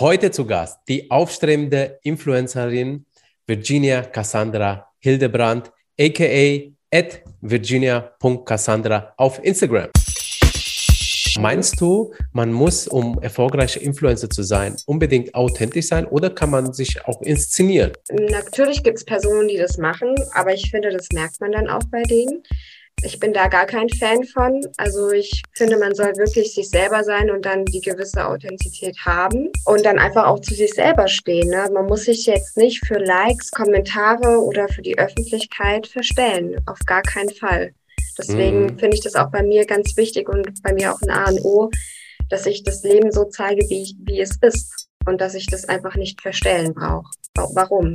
Heute zu Gast die aufstrebende Influencerin Virginia Cassandra Hildebrand, aka at virginia.cassandra auf Instagram. Meinst du, man muss, um erfolgreicher Influencer zu sein, unbedingt authentisch sein oder kann man sich auch inszenieren? Natürlich gibt es Personen, die das machen, aber ich finde, das merkt man dann auch bei denen ich bin da gar kein Fan von. Also ich finde, man soll wirklich sich selber sein und dann die gewisse Authentizität haben und dann einfach auch zu sich selber stehen. Ne? Man muss sich jetzt nicht für Likes, Kommentare oder für die Öffentlichkeit verstellen. Auf gar keinen Fall. Deswegen mhm. finde ich das auch bei mir ganz wichtig und bei mir auch ein A und O, dass ich das Leben so zeige, wie, wie es ist und dass ich das einfach nicht verstellen brauche. Warum?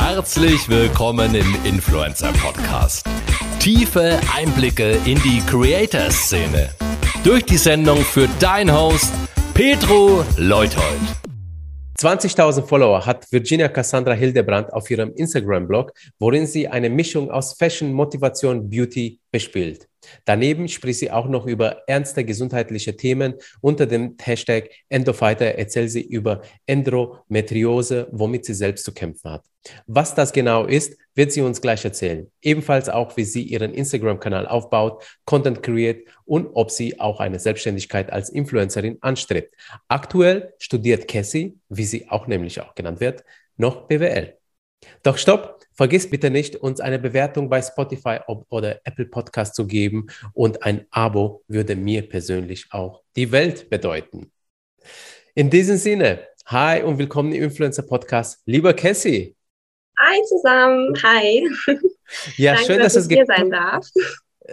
Herzlich willkommen im Influencer Podcast. Tiefe Einblicke in die Creator-Szene. Durch die Sendung für dein Host Petro Leuthold. 20.000 Follower hat Virginia Cassandra Hildebrand auf ihrem Instagram-Blog, worin sie eine Mischung aus Fashion, Motivation, Beauty bespielt. Daneben spricht sie auch noch über ernste gesundheitliche Themen. Unter dem Hashtag Endofighter erzählt sie über Endometriose, womit sie selbst zu kämpfen hat. Was das genau ist, wird sie uns gleich erzählen. Ebenfalls auch, wie sie ihren Instagram-Kanal aufbaut, Content kreiert und ob sie auch eine Selbstständigkeit als Influencerin anstrebt. Aktuell studiert Cassie, wie sie auch nämlich auch genannt wird, noch BWL. Doch stopp, vergiss bitte nicht, uns eine Bewertung bei Spotify oder Apple Podcast zu geben und ein Abo würde mir persönlich auch die Welt bedeuten. In diesem Sinne, hi und willkommen im Influencer Podcast. Lieber Cassie. Hi zusammen, hi. Ja, Danke, schön, dass, dass es hier sein darf.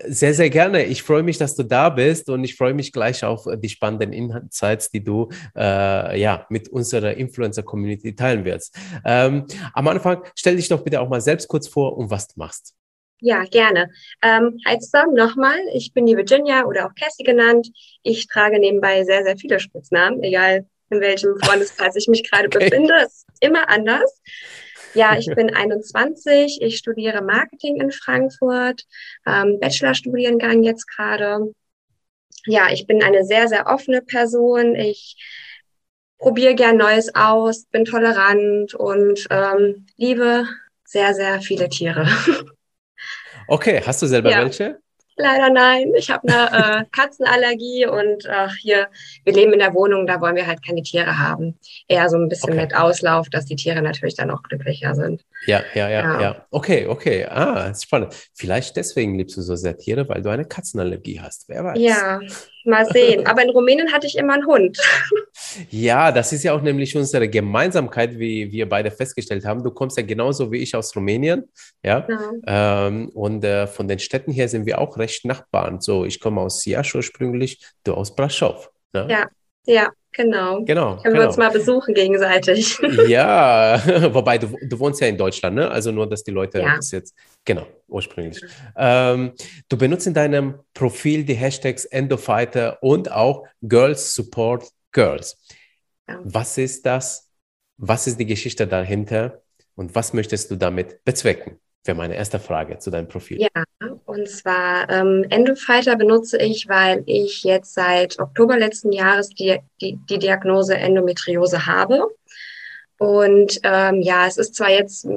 Sehr, sehr gerne. Ich freue mich, dass du da bist und ich freue mich gleich auf die spannenden Insights, die du äh, ja, mit unserer Influencer-Community teilen wirst. Ähm, am Anfang stell dich doch bitte auch mal selbst kurz vor und was du machst. Ja, gerne. Ähm, hi zusammen nochmal. Ich bin die Virginia oder auch Cassie genannt. Ich trage nebenbei sehr, sehr viele Spitznamen, egal in welchem Freundeskreis ich mich gerade okay. befinde. Es ist immer anders. Ja, ich bin 21, ich studiere Marketing in Frankfurt, ähm, Bachelorstudiengang jetzt gerade. Ja, ich bin eine sehr, sehr offene Person. Ich probiere gern Neues aus, bin tolerant und ähm, liebe sehr, sehr viele Tiere. Okay, hast du selber ja. welche? Leider nein. Ich habe eine äh, Katzenallergie und äh, hier, wir leben in der Wohnung, da wollen wir halt keine Tiere haben. Eher so ein bisschen okay. mit Auslauf, dass die Tiere natürlich dann auch glücklicher sind. Ja, ja, ja, ja, ja. Okay, okay. Ah, ist spannend. Vielleicht deswegen liebst du so sehr Tiere, weil du eine Katzenallergie hast. Wer weiß. Ja, mal sehen. Aber in Rumänien hatte ich immer einen Hund. Ja, das ist ja auch nämlich unsere Gemeinsamkeit, wie wir beide festgestellt haben. Du kommst ja genauso wie ich aus Rumänien, ja. ja. Ähm, und äh, von den Städten her sind wir auch recht Nachbarn. So, ich komme aus Siasch ursprünglich, du aus Braschow. Ne? Ja, ja. Genau. Genau. Können genau. wir uns mal besuchen gegenseitig. Ja, wobei du, du wohnst ja in Deutschland, ne? Also nur, dass die Leute ja. das jetzt, genau, ursprünglich. Ähm, du benutzt in deinem Profil die Hashtags Endofighter und auch Girls Support Girls. Ja. Was ist das? Was ist die Geschichte dahinter? Und was möchtest du damit bezwecken? Wäre meine erste Frage zu deinem Profil. Ja, und zwar ähm, Endofighter benutze ich, weil ich jetzt seit Oktober letzten Jahres die, die, die Diagnose Endometriose habe. Und ähm, ja, es ist zwar jetzt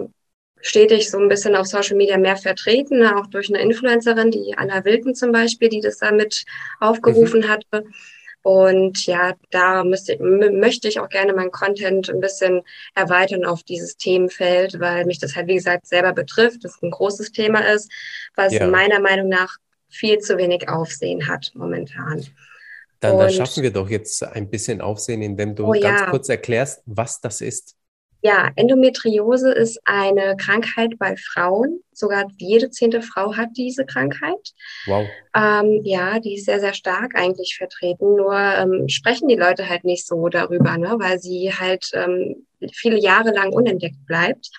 stetig so ein bisschen auf Social Media mehr vertreten, auch durch eine Influencerin, die Anna Wilken zum Beispiel, die das damit aufgerufen mhm. hatte. Und ja, da müsste, möchte ich auch gerne meinen Content ein bisschen erweitern auf dieses Themenfeld, weil mich das halt, wie gesagt, selber betrifft, das ein großes Thema ist, was ja. meiner Meinung nach viel zu wenig Aufsehen hat momentan. Dann, dann schaffen wir doch jetzt ein bisschen Aufsehen, indem du oh, ganz ja. kurz erklärst, was das ist. Ja, Endometriose ist eine Krankheit bei Frauen. Sogar jede zehnte Frau hat diese Krankheit. Wow. Ähm, ja, die ist sehr, sehr stark eigentlich vertreten. Nur ähm, sprechen die Leute halt nicht so darüber, ne? weil sie halt ähm, viele Jahre lang unentdeckt bleibt.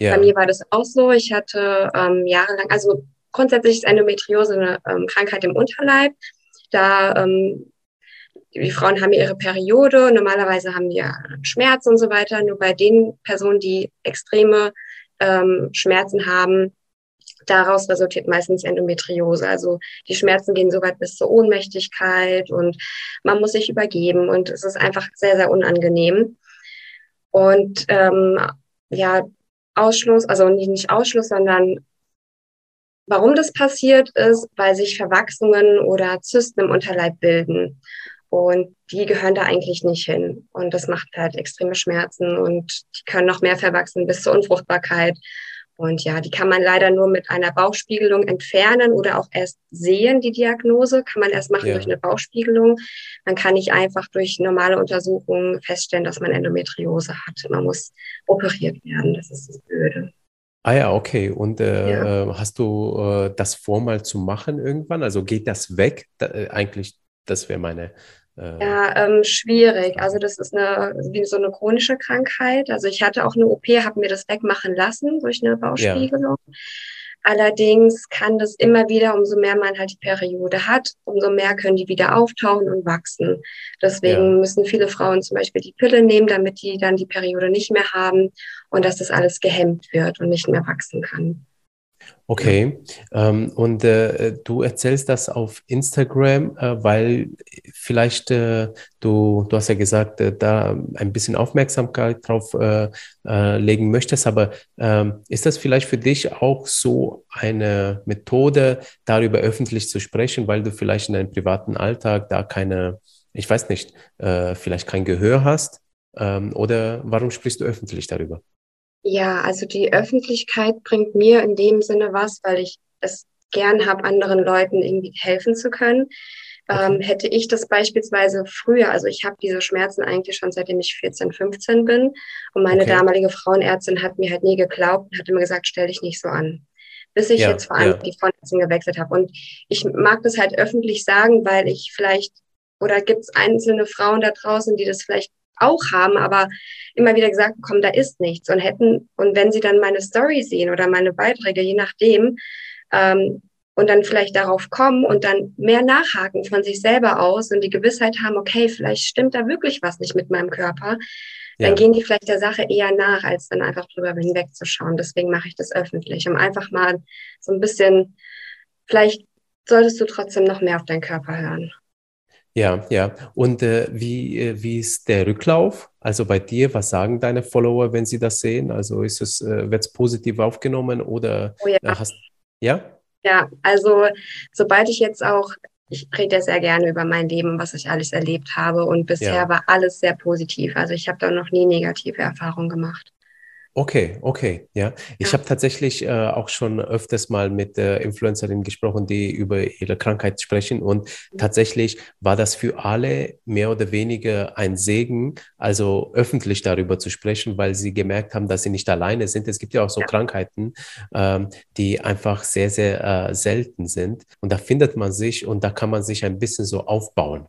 Ja. Bei mir war das auch so. Ich hatte ähm, jahrelang, also grundsätzlich ist Endometriose eine ähm, Krankheit im Unterleib. Da ähm, die Frauen haben ihre Periode, normalerweise haben ja Schmerz und so weiter. Nur bei den Personen, die extreme ähm, Schmerzen haben, daraus resultiert meistens Endometriose. Also die Schmerzen gehen so weit bis zur Ohnmächtigkeit und man muss sich übergeben und es ist einfach sehr, sehr unangenehm. Und ähm, ja, Ausschluss, also nicht Ausschluss, sondern warum das passiert ist, weil sich Verwachsungen oder Zysten im Unterleib bilden. Und die gehören da eigentlich nicht hin. Und das macht halt extreme Schmerzen und die können noch mehr verwachsen bis zur Unfruchtbarkeit. Und ja, die kann man leider nur mit einer Bauchspiegelung entfernen oder auch erst sehen, die Diagnose. Kann man erst machen ja. durch eine Bauchspiegelung. Man kann nicht einfach durch normale Untersuchungen feststellen, dass man Endometriose hat. Man muss operiert werden. Das ist das Blöde. Ah ja, okay. Und äh, ja. Äh, hast du äh, das vor, mal zu machen irgendwann? Also geht das weg? Da, äh, eigentlich, das wäre meine ja, ähm, schwierig. Also das ist eine wie so eine chronische Krankheit. Also ich hatte auch eine OP, habe mir das wegmachen lassen durch eine Bauspiegelung. Ja. Allerdings kann das immer wieder, umso mehr man halt die Periode hat, umso mehr können die wieder auftauchen und wachsen. Deswegen ja. müssen viele Frauen zum Beispiel die Pille nehmen, damit die dann die Periode nicht mehr haben und dass das alles gehemmt wird und nicht mehr wachsen kann. Okay, ähm, und äh, du erzählst das auf Instagram, äh, weil vielleicht äh, du, du hast ja gesagt, äh, da ein bisschen Aufmerksamkeit drauf äh, äh, legen möchtest, aber ähm, ist das vielleicht für dich auch so eine Methode, darüber öffentlich zu sprechen, weil du vielleicht in deinem privaten Alltag da keine, ich weiß nicht, vielleicht kein Gehör hast? Ähm, oder warum sprichst du öffentlich darüber? Ja, also die Öffentlichkeit bringt mir in dem Sinne was, weil ich es gern habe, anderen Leuten irgendwie helfen zu können. Ähm, hätte ich das beispielsweise früher, also ich habe diese Schmerzen eigentlich schon seitdem ich 14, 15 bin und meine okay. damalige Frauenärztin hat mir halt nie geglaubt und hat immer gesagt, stell dich nicht so an. Bis ich ja, jetzt vor allem ja. die Frauenärztin gewechselt habe. Und ich mag das halt öffentlich sagen, weil ich vielleicht, oder gibt es einzelne Frauen da draußen, die das vielleicht auch haben, aber immer wieder gesagt bekommen, da ist nichts und hätten, und wenn sie dann meine Story sehen oder meine Beiträge, je nachdem, ähm, und dann vielleicht darauf kommen und dann mehr nachhaken von sich selber aus und die Gewissheit haben, okay, vielleicht stimmt da wirklich was nicht mit meinem Körper, dann ja. gehen die vielleicht der Sache eher nach, als dann einfach drüber hinwegzuschauen. Deswegen mache ich das öffentlich, um einfach mal so ein bisschen, vielleicht solltest du trotzdem noch mehr auf deinen Körper hören. Ja, ja. Und äh, wie, äh, wie ist der Rücklauf? Also bei dir, was sagen deine Follower, wenn sie das sehen? Also ist es, äh, wird es positiv aufgenommen oder oh ja. Äh, hast ja? Ja, also sobald ich jetzt auch, ich rede sehr gerne über mein Leben, was ich alles erlebt habe und bisher ja. war alles sehr positiv. Also ich habe da noch nie negative Erfahrungen gemacht. Okay, okay, ja. Ich ja. habe tatsächlich äh, auch schon öfters mal mit äh, Influencerinnen gesprochen, die über ihre Krankheit sprechen. Und mhm. tatsächlich war das für alle mehr oder weniger ein Segen, also öffentlich darüber zu sprechen, weil sie gemerkt haben, dass sie nicht alleine sind. Es gibt ja auch so ja. Krankheiten, ähm, die einfach sehr, sehr äh, selten sind. Und da findet man sich und da kann man sich ein bisschen so aufbauen.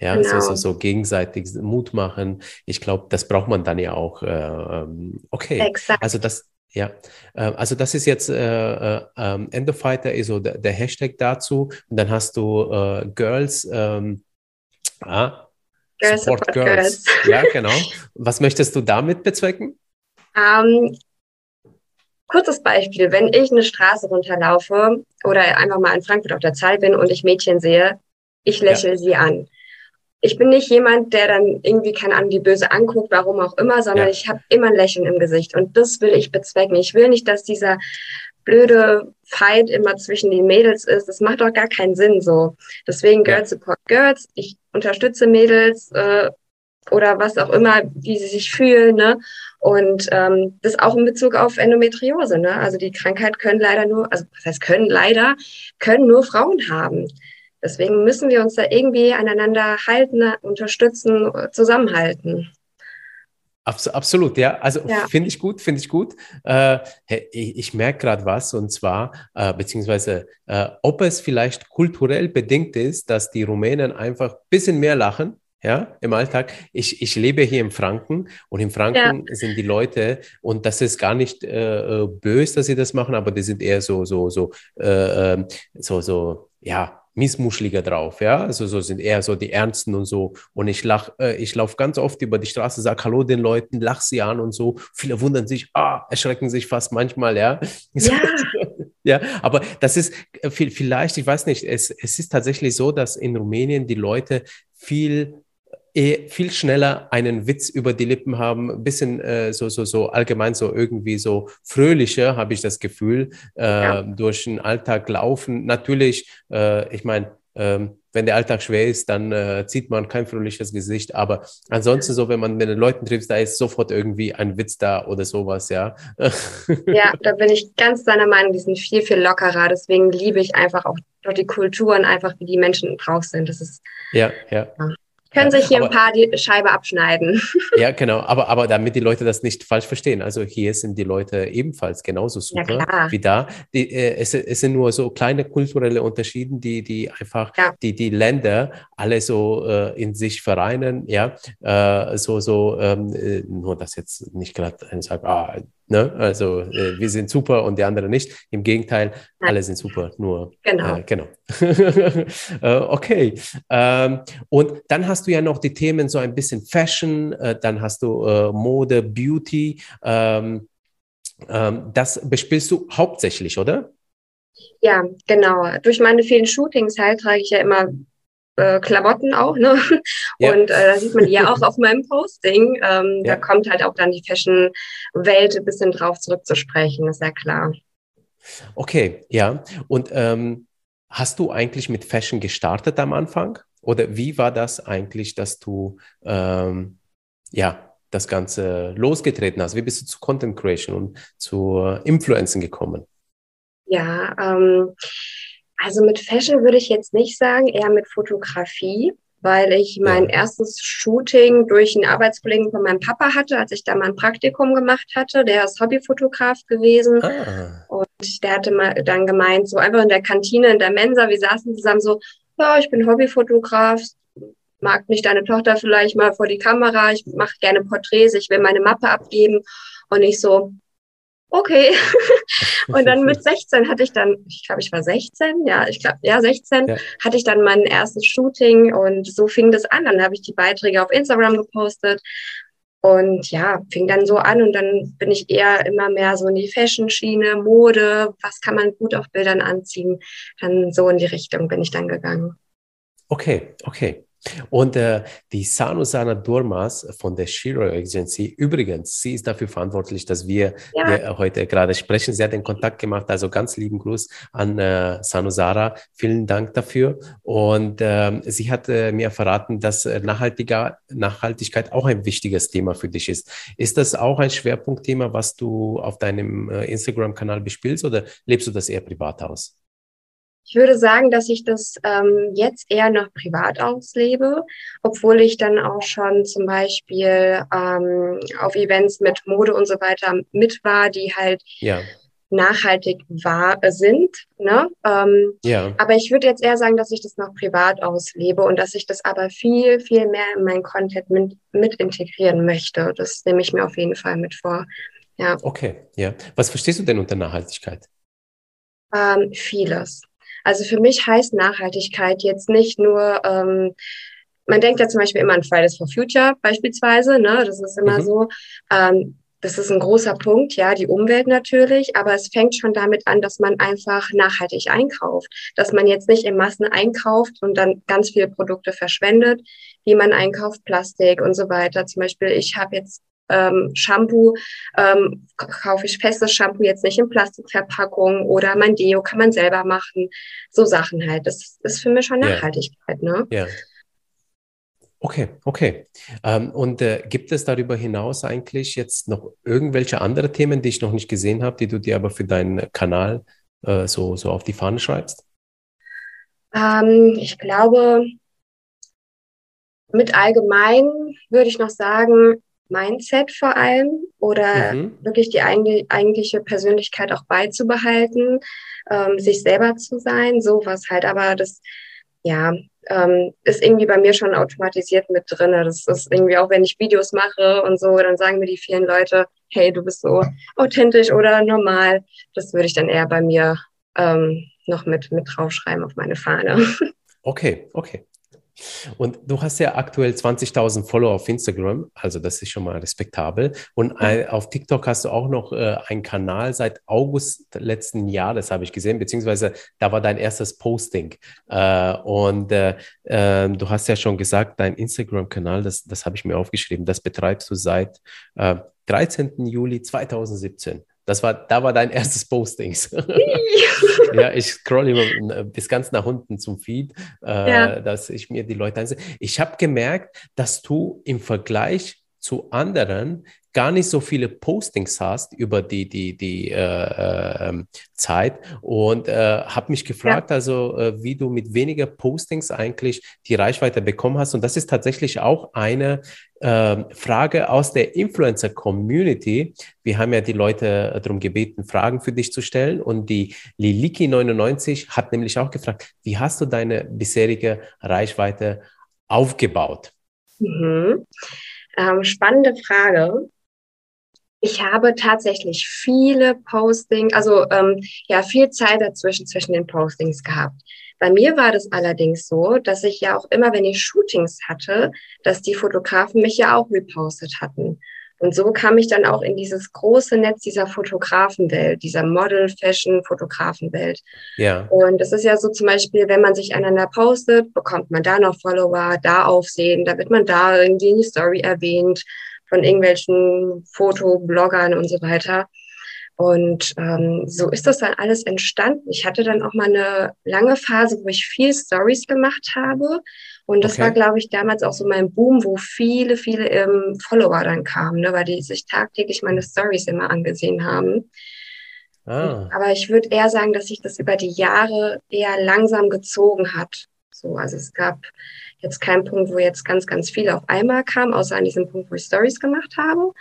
Ja, genau. so, so, gegenseitig Mut machen. Ich glaube, das braucht man dann ja auch. Äh, ähm, okay. Exakt. Also das, ja, äh, also das ist jetzt äh, äh, ähm, Endofighter ist so der, der, Hashtag dazu. Und dann hast du äh, Girls, ähm, ah, Girls Support, Support Girls. Girls. Ja, genau. Was möchtest du damit bezwecken? Ähm, kurzes Beispiel, wenn ich eine Straße runterlaufe oder einfach mal in Frankfurt auf der Zahl bin und ich Mädchen sehe, ich lächle ja. sie an ich bin nicht jemand, der dann irgendwie, keine Ahnung, die böse anguckt, warum auch immer, sondern ja. ich habe immer ein Lächeln im Gesicht. Und das will ich bezwecken. Ich will nicht, dass dieser blöde Fight immer zwischen den Mädels ist. Das macht doch gar keinen Sinn so. Deswegen Girls Support Girls. Ich unterstütze Mädels äh, oder was auch immer, wie sie sich fühlen. Ne? Und ähm, das auch in Bezug auf Endometriose. Ne? Also die Krankheit können leider nur, also was heißt können leider, können nur Frauen haben. Deswegen müssen wir uns da irgendwie aneinander halten, unterstützen, zusammenhalten. Absolut, ja. Also ja. finde ich gut, finde ich gut. Äh, ich, ich merke gerade was und zwar, äh, beziehungsweise, äh, ob es vielleicht kulturell bedingt ist, dass die Rumänen einfach ein bisschen mehr lachen, ja, im Alltag. Ich, ich lebe hier in Franken und in Franken ja. sind die Leute, und das ist gar nicht äh, äh böse, dass sie das machen, aber die sind eher so, so, so, äh, ähm, so, so, ja, missmuscheliger drauf, ja. Also so sind eher so die Ernsten und so. Und ich lach, äh, ich laufe ganz oft über die Straße, sage Hallo den Leuten, lach sie an und so. Viele wundern sich, ah, erschrecken sich fast manchmal, ja. Ja. Ja, aber das ist äh, vielleicht, ich weiß nicht, es, es ist tatsächlich so, dass in Rumänien die Leute viel viel schneller einen Witz über die Lippen haben, ein bisschen äh, so, so, so allgemein so irgendwie so fröhlicher, habe ich das Gefühl, äh, ja. durch den Alltag laufen. Natürlich, äh, ich meine, ähm, wenn der Alltag schwer ist, dann äh, zieht man kein fröhliches Gesicht. Aber ansonsten so, wenn man mit den Leuten trifft, da ist sofort irgendwie ein Witz da oder sowas, ja. ja, da bin ich ganz deiner Meinung, die sind viel, viel lockerer. Deswegen liebe ich einfach auch die Kulturen, einfach wie die Menschen drauf sind. Das ist ja, ja. ja. Können sich hier aber, ein paar die Scheibe abschneiden. Ja, genau. Aber, aber damit die Leute das nicht falsch verstehen. Also hier sind die Leute ebenfalls genauso super ja, wie da. Die, äh, es, es, sind nur so kleine kulturelle Unterschiede, die, die einfach ja. die, die Länder alle so äh, in sich vereinen. Ja, äh, so, so, ähm, äh, nur dass jetzt nicht gerade sagt, ah, Ne? Also äh, wir sind super und die anderen nicht. Im Gegenteil, Nein. alle sind super. Nur genau. Äh, genau. äh, okay. Ähm, und dann hast du ja noch die Themen so ein bisschen Fashion, äh, dann hast du äh, Mode, Beauty. Ähm, ähm, das bespielst du hauptsächlich, oder? Ja, genau. Durch meine vielen Shootings halt trage ich ja immer äh, Klamotten auch, ne? Ja. Und äh, da sieht man ja auch auf meinem Posting. Ähm, ja. Da kommt halt auch dann die Fashion-Welt ein bisschen drauf zurückzusprechen, ist ja klar. Okay, ja. Und ähm, hast du eigentlich mit Fashion gestartet am Anfang? Oder wie war das eigentlich, dass du ähm, ja das Ganze losgetreten hast? Wie bist du zu Content Creation und zu Influencen gekommen? Ja, ähm, also mit Fashion würde ich jetzt nicht sagen, eher mit Fotografie, weil ich mein erstes Shooting durch einen Arbeitskollegen von meinem Papa hatte, als ich da mal ein Praktikum gemacht hatte. Der ist Hobbyfotograf gewesen. Ah. Und der hatte mal dann gemeint, so einfach in der Kantine, in der Mensa, wir saßen zusammen so, ja, ich bin Hobbyfotograf, mag nicht deine Tochter vielleicht mal vor die Kamera, ich mache gerne Porträts, ich will meine Mappe abgeben. Und ich so, okay. und dann mit 16 hatte ich dann, ich glaube, ich war 16, ja, ich glaube, ja, 16, ja. hatte ich dann mein erstes Shooting und so fing das an. Dann habe ich die Beiträge auf Instagram gepostet und ja, fing dann so an und dann bin ich eher immer mehr so in die Fashion-Schiene, Mode, was kann man gut auf Bildern anziehen. Dann so in die Richtung bin ich dann gegangen. Okay, okay. Und äh, die Sanusana Durmas von der Shiro Agency, übrigens, sie ist dafür verantwortlich, dass wir ja. heute gerade sprechen. Sie hat den Kontakt gemacht, also ganz lieben Gruß an äh, Sanusara. Vielen Dank dafür. Und äh, sie hat äh, mir verraten, dass äh, Nachhaltiger, Nachhaltigkeit auch ein wichtiges Thema für dich ist. Ist das auch ein Schwerpunktthema, was du auf deinem äh, Instagram-Kanal bespielst oder lebst du das eher privat aus? Ich würde sagen, dass ich das ähm, jetzt eher noch privat auslebe, obwohl ich dann auch schon zum Beispiel ähm, auf Events mit Mode und so weiter mit war, die halt ja. nachhaltig war, sind. Ne? Ähm, ja. Aber ich würde jetzt eher sagen, dass ich das noch privat auslebe und dass ich das aber viel, viel mehr in meinen Content mit, mit integrieren möchte. Das nehme ich mir auf jeden Fall mit vor. Ja. Okay, ja. Was verstehst du denn unter Nachhaltigkeit? Ähm, vieles. Also für mich heißt Nachhaltigkeit jetzt nicht nur, ähm, man denkt ja zum Beispiel immer an Fridays for Future beispielsweise, ne? das ist immer mhm. so. Ähm, das ist ein großer Punkt, ja, die Umwelt natürlich, aber es fängt schon damit an, dass man einfach nachhaltig einkauft, dass man jetzt nicht in Massen einkauft und dann ganz viele Produkte verschwendet, wie man einkauft, Plastik und so weiter. Zum Beispiel, ich habe jetzt ähm, Shampoo, ähm, kaufe ich festes Shampoo jetzt nicht in Plastikverpackung oder mein Deo kann man selber machen. So Sachen halt. Das ist für mich schon Nachhaltigkeit, yeah. ne? Ja. Okay, okay. Ähm, und äh, gibt es darüber hinaus eigentlich jetzt noch irgendwelche andere Themen, die ich noch nicht gesehen habe, die du dir aber für deinen Kanal äh, so, so auf die Fahne schreibst? Ähm, ich glaube, mit allgemein würde ich noch sagen, Mindset vor allem oder mhm. wirklich die eigentliche Persönlichkeit auch beizubehalten, ähm, sich selber zu sein, sowas halt. Aber das, ja, ähm, ist irgendwie bei mir schon automatisiert mit drin. Das ist irgendwie auch, wenn ich Videos mache und so, dann sagen mir die vielen Leute, hey, du bist so authentisch oder normal. Das würde ich dann eher bei mir ähm, noch mit, mit draufschreiben auf meine Fahne. Okay, okay. Und du hast ja aktuell 20.000 Follower auf Instagram, also das ist schon mal respektabel. Und ein, auf TikTok hast du auch noch äh, einen Kanal seit August letzten Jahres, habe ich gesehen, beziehungsweise da war dein erstes Posting. Äh, und äh, ähm, du hast ja schon gesagt, dein Instagram-Kanal, das, das habe ich mir aufgeschrieben, das betreibst du seit 13. Äh, Juli 2017. Das war, da war dein erstes Posting. ja, ich scroll immer bis ganz nach unten zum Feed, äh, ja. dass ich mir die Leute ansehe. Ich habe gemerkt, dass du im Vergleich zu anderen gar nicht so viele Postings hast über die, die, die äh, äh, Zeit und äh, habe mich gefragt, ja. also äh, wie du mit weniger Postings eigentlich die Reichweite bekommen hast. Und das ist tatsächlich auch eine ähm, Frage aus der Influencer-Community. Wir haben ja die Leute darum gebeten, Fragen für dich zu stellen. Und die Liliki99 hat nämlich auch gefragt, wie hast du deine bisherige Reichweite aufgebaut? Mhm. Ähm, spannende Frage. Ich habe tatsächlich viele Postings, also ähm, ja, viel Zeit dazwischen zwischen den Postings gehabt. Bei mir war das allerdings so, dass ich ja auch immer, wenn ich Shootings hatte, dass die Fotografen mich ja auch repostet hatten. Und so kam ich dann auch in dieses große Netz dieser Fotografenwelt, dieser Model-Fashion-Fotografenwelt. Ja. Und es ist ja so zum Beispiel, wenn man sich einander postet, bekommt man da noch Follower, da Aufsehen, da wird man da irgendwie in die Story erwähnt von irgendwelchen Fotobloggern und so weiter. Und ähm, so ist das dann alles entstanden. Ich hatte dann auch mal eine lange Phase, wo ich viel Stories gemacht habe. Und das okay. war, glaube ich, damals auch so mein Boom, wo viele, viele ähm, Follower dann kamen, ne, weil die sich tagtäglich meine Stories immer angesehen haben. Ah. Aber ich würde eher sagen, dass sich das über die Jahre eher langsam gezogen hat. So, also es gab jetzt keinen Punkt, wo jetzt ganz, ganz viele auf einmal kamen, außer an diesem Punkt, wo ich Stories gemacht habe.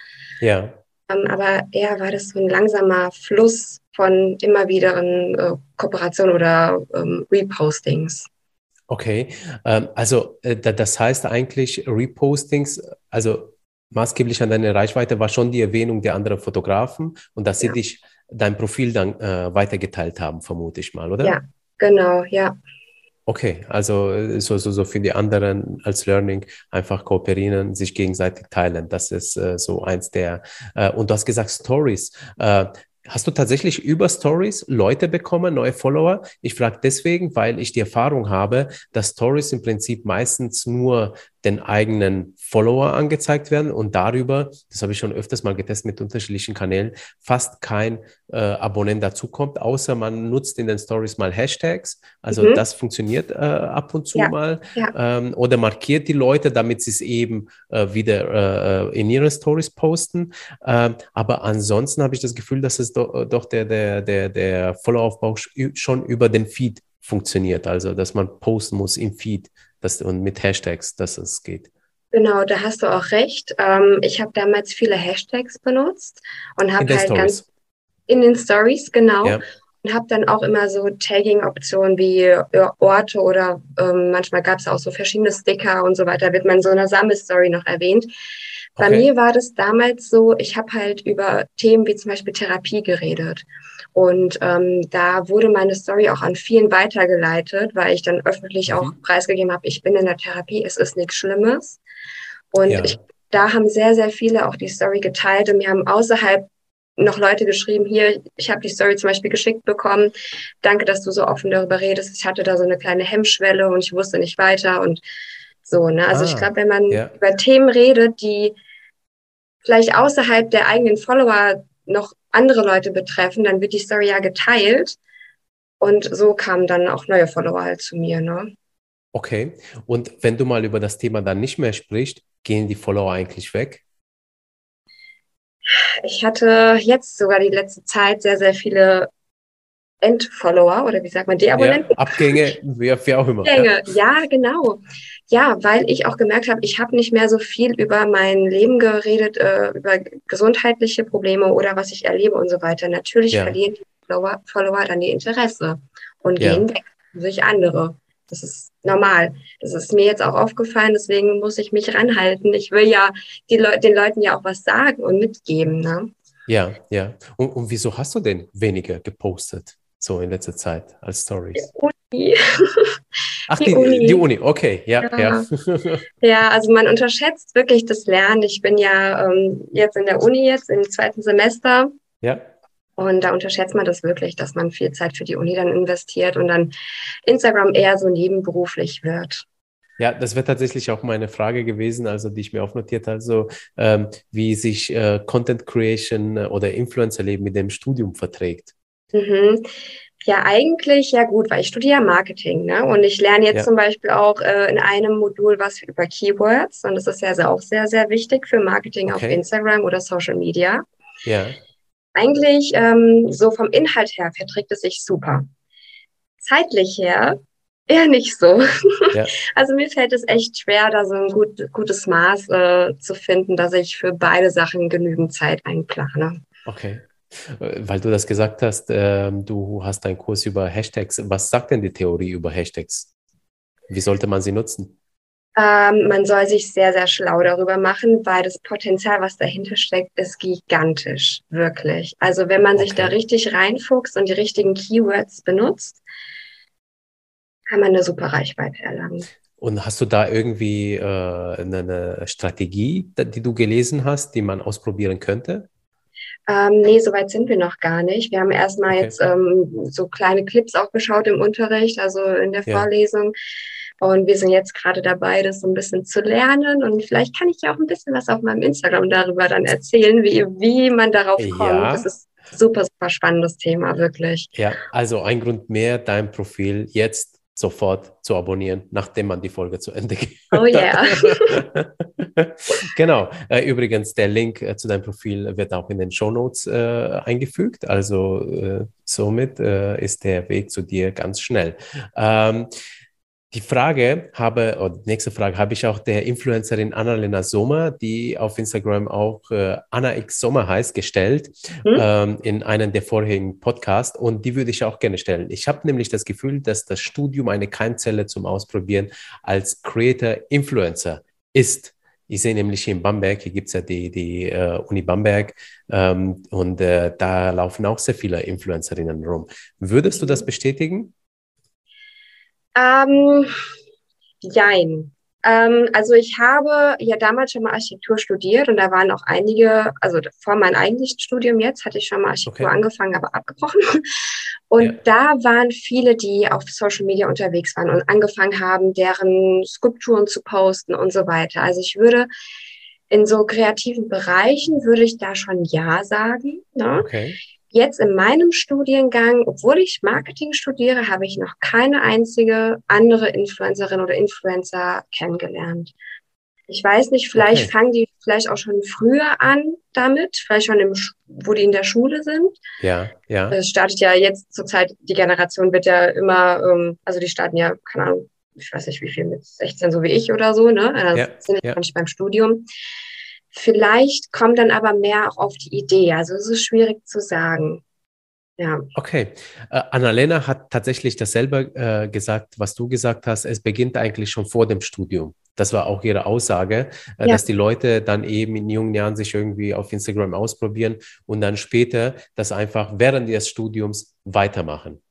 Ja. Ähm, aber eher war das so ein langsamer Fluss von immer wieder äh, Kooperationen oder ähm, Repostings. Okay, ähm, also äh, das heißt eigentlich Repostings, also maßgeblich an deine Reichweite war schon die Erwähnung der anderen Fotografen und dass sie dich dein Profil dann äh, weitergeteilt haben, vermute ich mal, oder? Ja, genau, ja. Okay, also äh, so, so, so für die anderen als Learning einfach kooperieren, sich gegenseitig teilen. Das ist äh, so eins der, äh, und du hast gesagt Stories. Äh, Hast du tatsächlich über Stories Leute bekommen, neue Follower? Ich frage deswegen, weil ich die Erfahrung habe, dass Stories im Prinzip meistens nur den eigenen Follower angezeigt werden und darüber, das habe ich schon öfters mal getestet mit unterschiedlichen Kanälen, fast kein äh, Abonnent dazukommt, außer man nutzt in den Stories mal Hashtags. Also mhm. das funktioniert äh, ab und zu ja. mal. Ja. Ähm, oder markiert die Leute, damit sie es eben äh, wieder äh, in ihre Stories posten. Ähm, aber ansonsten habe ich das Gefühl, dass es do, doch der, der, der, der Followaufbau schon über den Feed funktioniert. Also dass man posten muss im Feed das, und mit Hashtags, dass es geht. Genau, da hast du auch recht. Ähm, ich habe damals viele Hashtags benutzt und habe halt Stories. ganz in den Stories, genau. Ja. Und habe dann auch immer so Tagging-Optionen wie Orte oder ähm, manchmal gab es auch so verschiedene Sticker und so weiter, wird man in so einer Sammelstory noch erwähnt. Bei okay. mir war das damals so, ich habe halt über Themen wie zum Beispiel Therapie geredet. Und ähm, da wurde meine Story auch an vielen weitergeleitet, weil ich dann öffentlich mhm. auch preisgegeben habe, ich bin in der Therapie, es ist nichts Schlimmes. Und ja. ich, da haben sehr, sehr viele auch die Story geteilt und mir haben außerhalb noch Leute geschrieben, hier, ich habe die Story zum Beispiel geschickt bekommen. Danke, dass du so offen darüber redest. Ich hatte da so eine kleine Hemmschwelle und ich wusste nicht weiter und so. Ne? Also ah, ich glaube, wenn man ja. über Themen redet, die vielleicht außerhalb der eigenen Follower noch andere Leute betreffen, dann wird die Story ja geteilt. Und so kamen dann auch neue Follower halt zu mir. Ne? Okay. Und wenn du mal über das Thema dann nicht mehr sprichst, gehen die Follower eigentlich weg? Ich hatte jetzt sogar die letzte Zeit sehr, sehr viele Endfollower oder wie sagt man, Deabonnenten? Ja, Abgänge, wie, wie auch immer. Abgänge, ja. ja, genau. Ja, weil ich auch gemerkt habe, ich habe nicht mehr so viel über mein Leben geredet, äh, über gesundheitliche Probleme oder was ich erlebe und so weiter. Natürlich ja. verlieren die Follower, Follower dann die Interesse und ja. gehen weg, durch andere. Das ist normal. Das ist mir jetzt auch aufgefallen, deswegen muss ich mich ranhalten. Ich will ja die Le den Leuten ja auch was sagen und mitgeben. Ne? Ja, ja. Und, und wieso hast du denn weniger gepostet, so in letzter Zeit als Stories? Ach, die, die, Uni. die Uni, okay, ja, ja. Ja. ja, also man unterschätzt wirklich das Lernen. Ich bin ja ähm, jetzt in der Uni, jetzt im zweiten Semester. Ja. Und da unterschätzt man das wirklich, dass man viel Zeit für die Uni dann investiert und dann Instagram eher so nebenberuflich wird. Ja, das wäre tatsächlich auch meine Frage gewesen, also die ich mir aufnotiert habe, also, ähm, wie sich äh, Content Creation oder Influencer-Leben mit dem Studium verträgt. Mhm. Ja, eigentlich ja gut, weil ich studiere Marketing, ne? Und ich lerne jetzt ja. zum Beispiel auch äh, in einem Modul was über Keywords und das ist ja auch sehr, sehr wichtig für Marketing okay. auf Instagram oder Social Media. Ja. Eigentlich ähm, so vom Inhalt her verträgt es sich super. Zeitlich her eher nicht so. Ja. Also mir fällt es echt schwer, da so ein gut, gutes Maß äh, zu finden, dass ich für beide Sachen genügend Zeit einplane. Okay. Weil du das gesagt hast, äh, du hast einen Kurs über Hashtags. Was sagt denn die Theorie über Hashtags? Wie sollte man sie nutzen? Ähm, man soll sich sehr, sehr schlau darüber machen, weil das Potenzial, was dahinter steckt, ist gigantisch, wirklich. Also wenn man okay. sich da richtig reinfuchst und die richtigen Keywords benutzt, kann man eine super Reichweite erlangen. Und hast du da irgendwie äh, eine Strategie, die du gelesen hast, die man ausprobieren könnte? Ähm, nee, soweit sind wir noch gar nicht. Wir haben erstmal okay. jetzt ähm, so kleine Clips auch geschaut im Unterricht, also in der ja. Vorlesung. Und wir sind jetzt gerade dabei, das so ein bisschen zu lernen. Und vielleicht kann ich ja auch ein bisschen was auf meinem Instagram darüber dann erzählen, wie, wie man darauf kommt. Ja. Das ist super, super spannendes Thema, wirklich. Ja, also ein Grund mehr, dein Profil jetzt sofort zu abonnieren, nachdem man die Folge zu Ende geht. Oh yeah. genau. Äh, übrigens, der Link äh, zu deinem Profil wird auch in den Show Notes äh, eingefügt. Also äh, somit äh, ist der Weg zu dir ganz schnell. Ähm, die Frage habe, oder die nächste Frage habe ich auch der Influencerin Annalena Sommer, die auf Instagram auch äh, Anna X Sommer heißt, gestellt mhm. ähm, in einem der vorherigen Podcasts und die würde ich auch gerne stellen. Ich habe nämlich das Gefühl, dass das Studium eine Keimzelle zum Ausprobieren als Creator Influencer ist. Ich sehe nämlich hier in Bamberg, hier gibt es ja die, die uh, Uni Bamberg ähm, und äh, da laufen auch sehr viele Influencerinnen rum. Würdest du das bestätigen? Ähm, jein. Ähm, also ich habe ja damals schon mal Architektur studiert und da waren auch einige, also vor meinem eigentlichen Studium jetzt hatte ich schon mal Architektur okay. angefangen, aber abgebrochen. Und ja. da waren viele, die auf Social Media unterwegs waren und angefangen haben, deren Skulpturen zu posten und so weiter. Also ich würde in so kreativen Bereichen würde ich da schon Ja sagen. Ne? Okay. Jetzt in meinem Studiengang, obwohl ich Marketing studiere, habe ich noch keine einzige andere Influencerin oder Influencer kennengelernt. Ich weiß nicht, vielleicht okay. fangen die vielleicht auch schon früher an damit, vielleicht schon im, wo die in der Schule sind. Ja, ja. Es startet ja jetzt zurzeit, die Generation wird ja immer, ähm, also die starten ja, keine Ahnung, ich weiß nicht wie viel, mit 16 so wie ich oder so, ne? Also ja, sind ja nicht beim Studium. Vielleicht kommt dann aber mehr auch auf die Idee. Also es ist schwierig zu sagen. Ja. Okay. Äh, Annalena hat tatsächlich dasselbe äh, gesagt, was du gesagt hast. Es beginnt eigentlich schon vor dem Studium. Das war auch ihre Aussage, äh, ja. dass die Leute dann eben in jungen Jahren sich irgendwie auf Instagram ausprobieren und dann später das einfach während ihres Studiums weitermachen.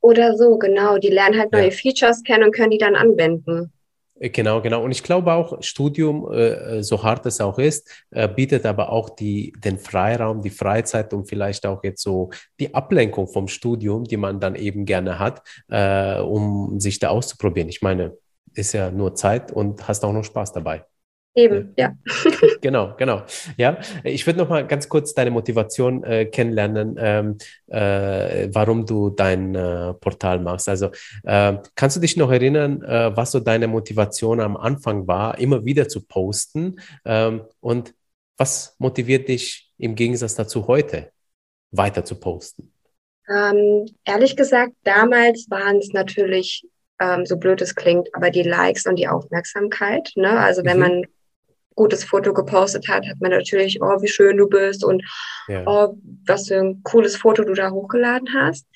Oder so, genau. Die lernen halt neue ja. Features kennen und können die dann anwenden. Äh, genau, genau. Und ich glaube auch, Studium, äh, so hart es auch ist, äh, bietet aber auch die, den Freiraum, die Freizeit und vielleicht auch jetzt so die Ablenkung vom Studium, die man dann eben gerne hat, äh, um sich da auszuprobieren. Ich meine, ist ja nur Zeit und hast auch noch Spaß dabei. Eben, ja. genau, genau. Ja, ich würde noch mal ganz kurz deine Motivation äh, kennenlernen, ähm, äh, warum du dein äh, Portal machst. Also äh, kannst du dich noch erinnern, äh, was so deine Motivation am Anfang war, immer wieder zu posten? Ähm, und was motiviert dich im Gegensatz dazu heute, weiter zu posten? Ähm, ehrlich gesagt, damals waren es natürlich ähm, so blöd es klingt, aber die Likes und die Aufmerksamkeit. Ne? Also wenn mhm. man gutes Foto gepostet hat, hat man natürlich, oh, wie schön du bist und ja. oh, was für ein cooles Foto du da hochgeladen hast.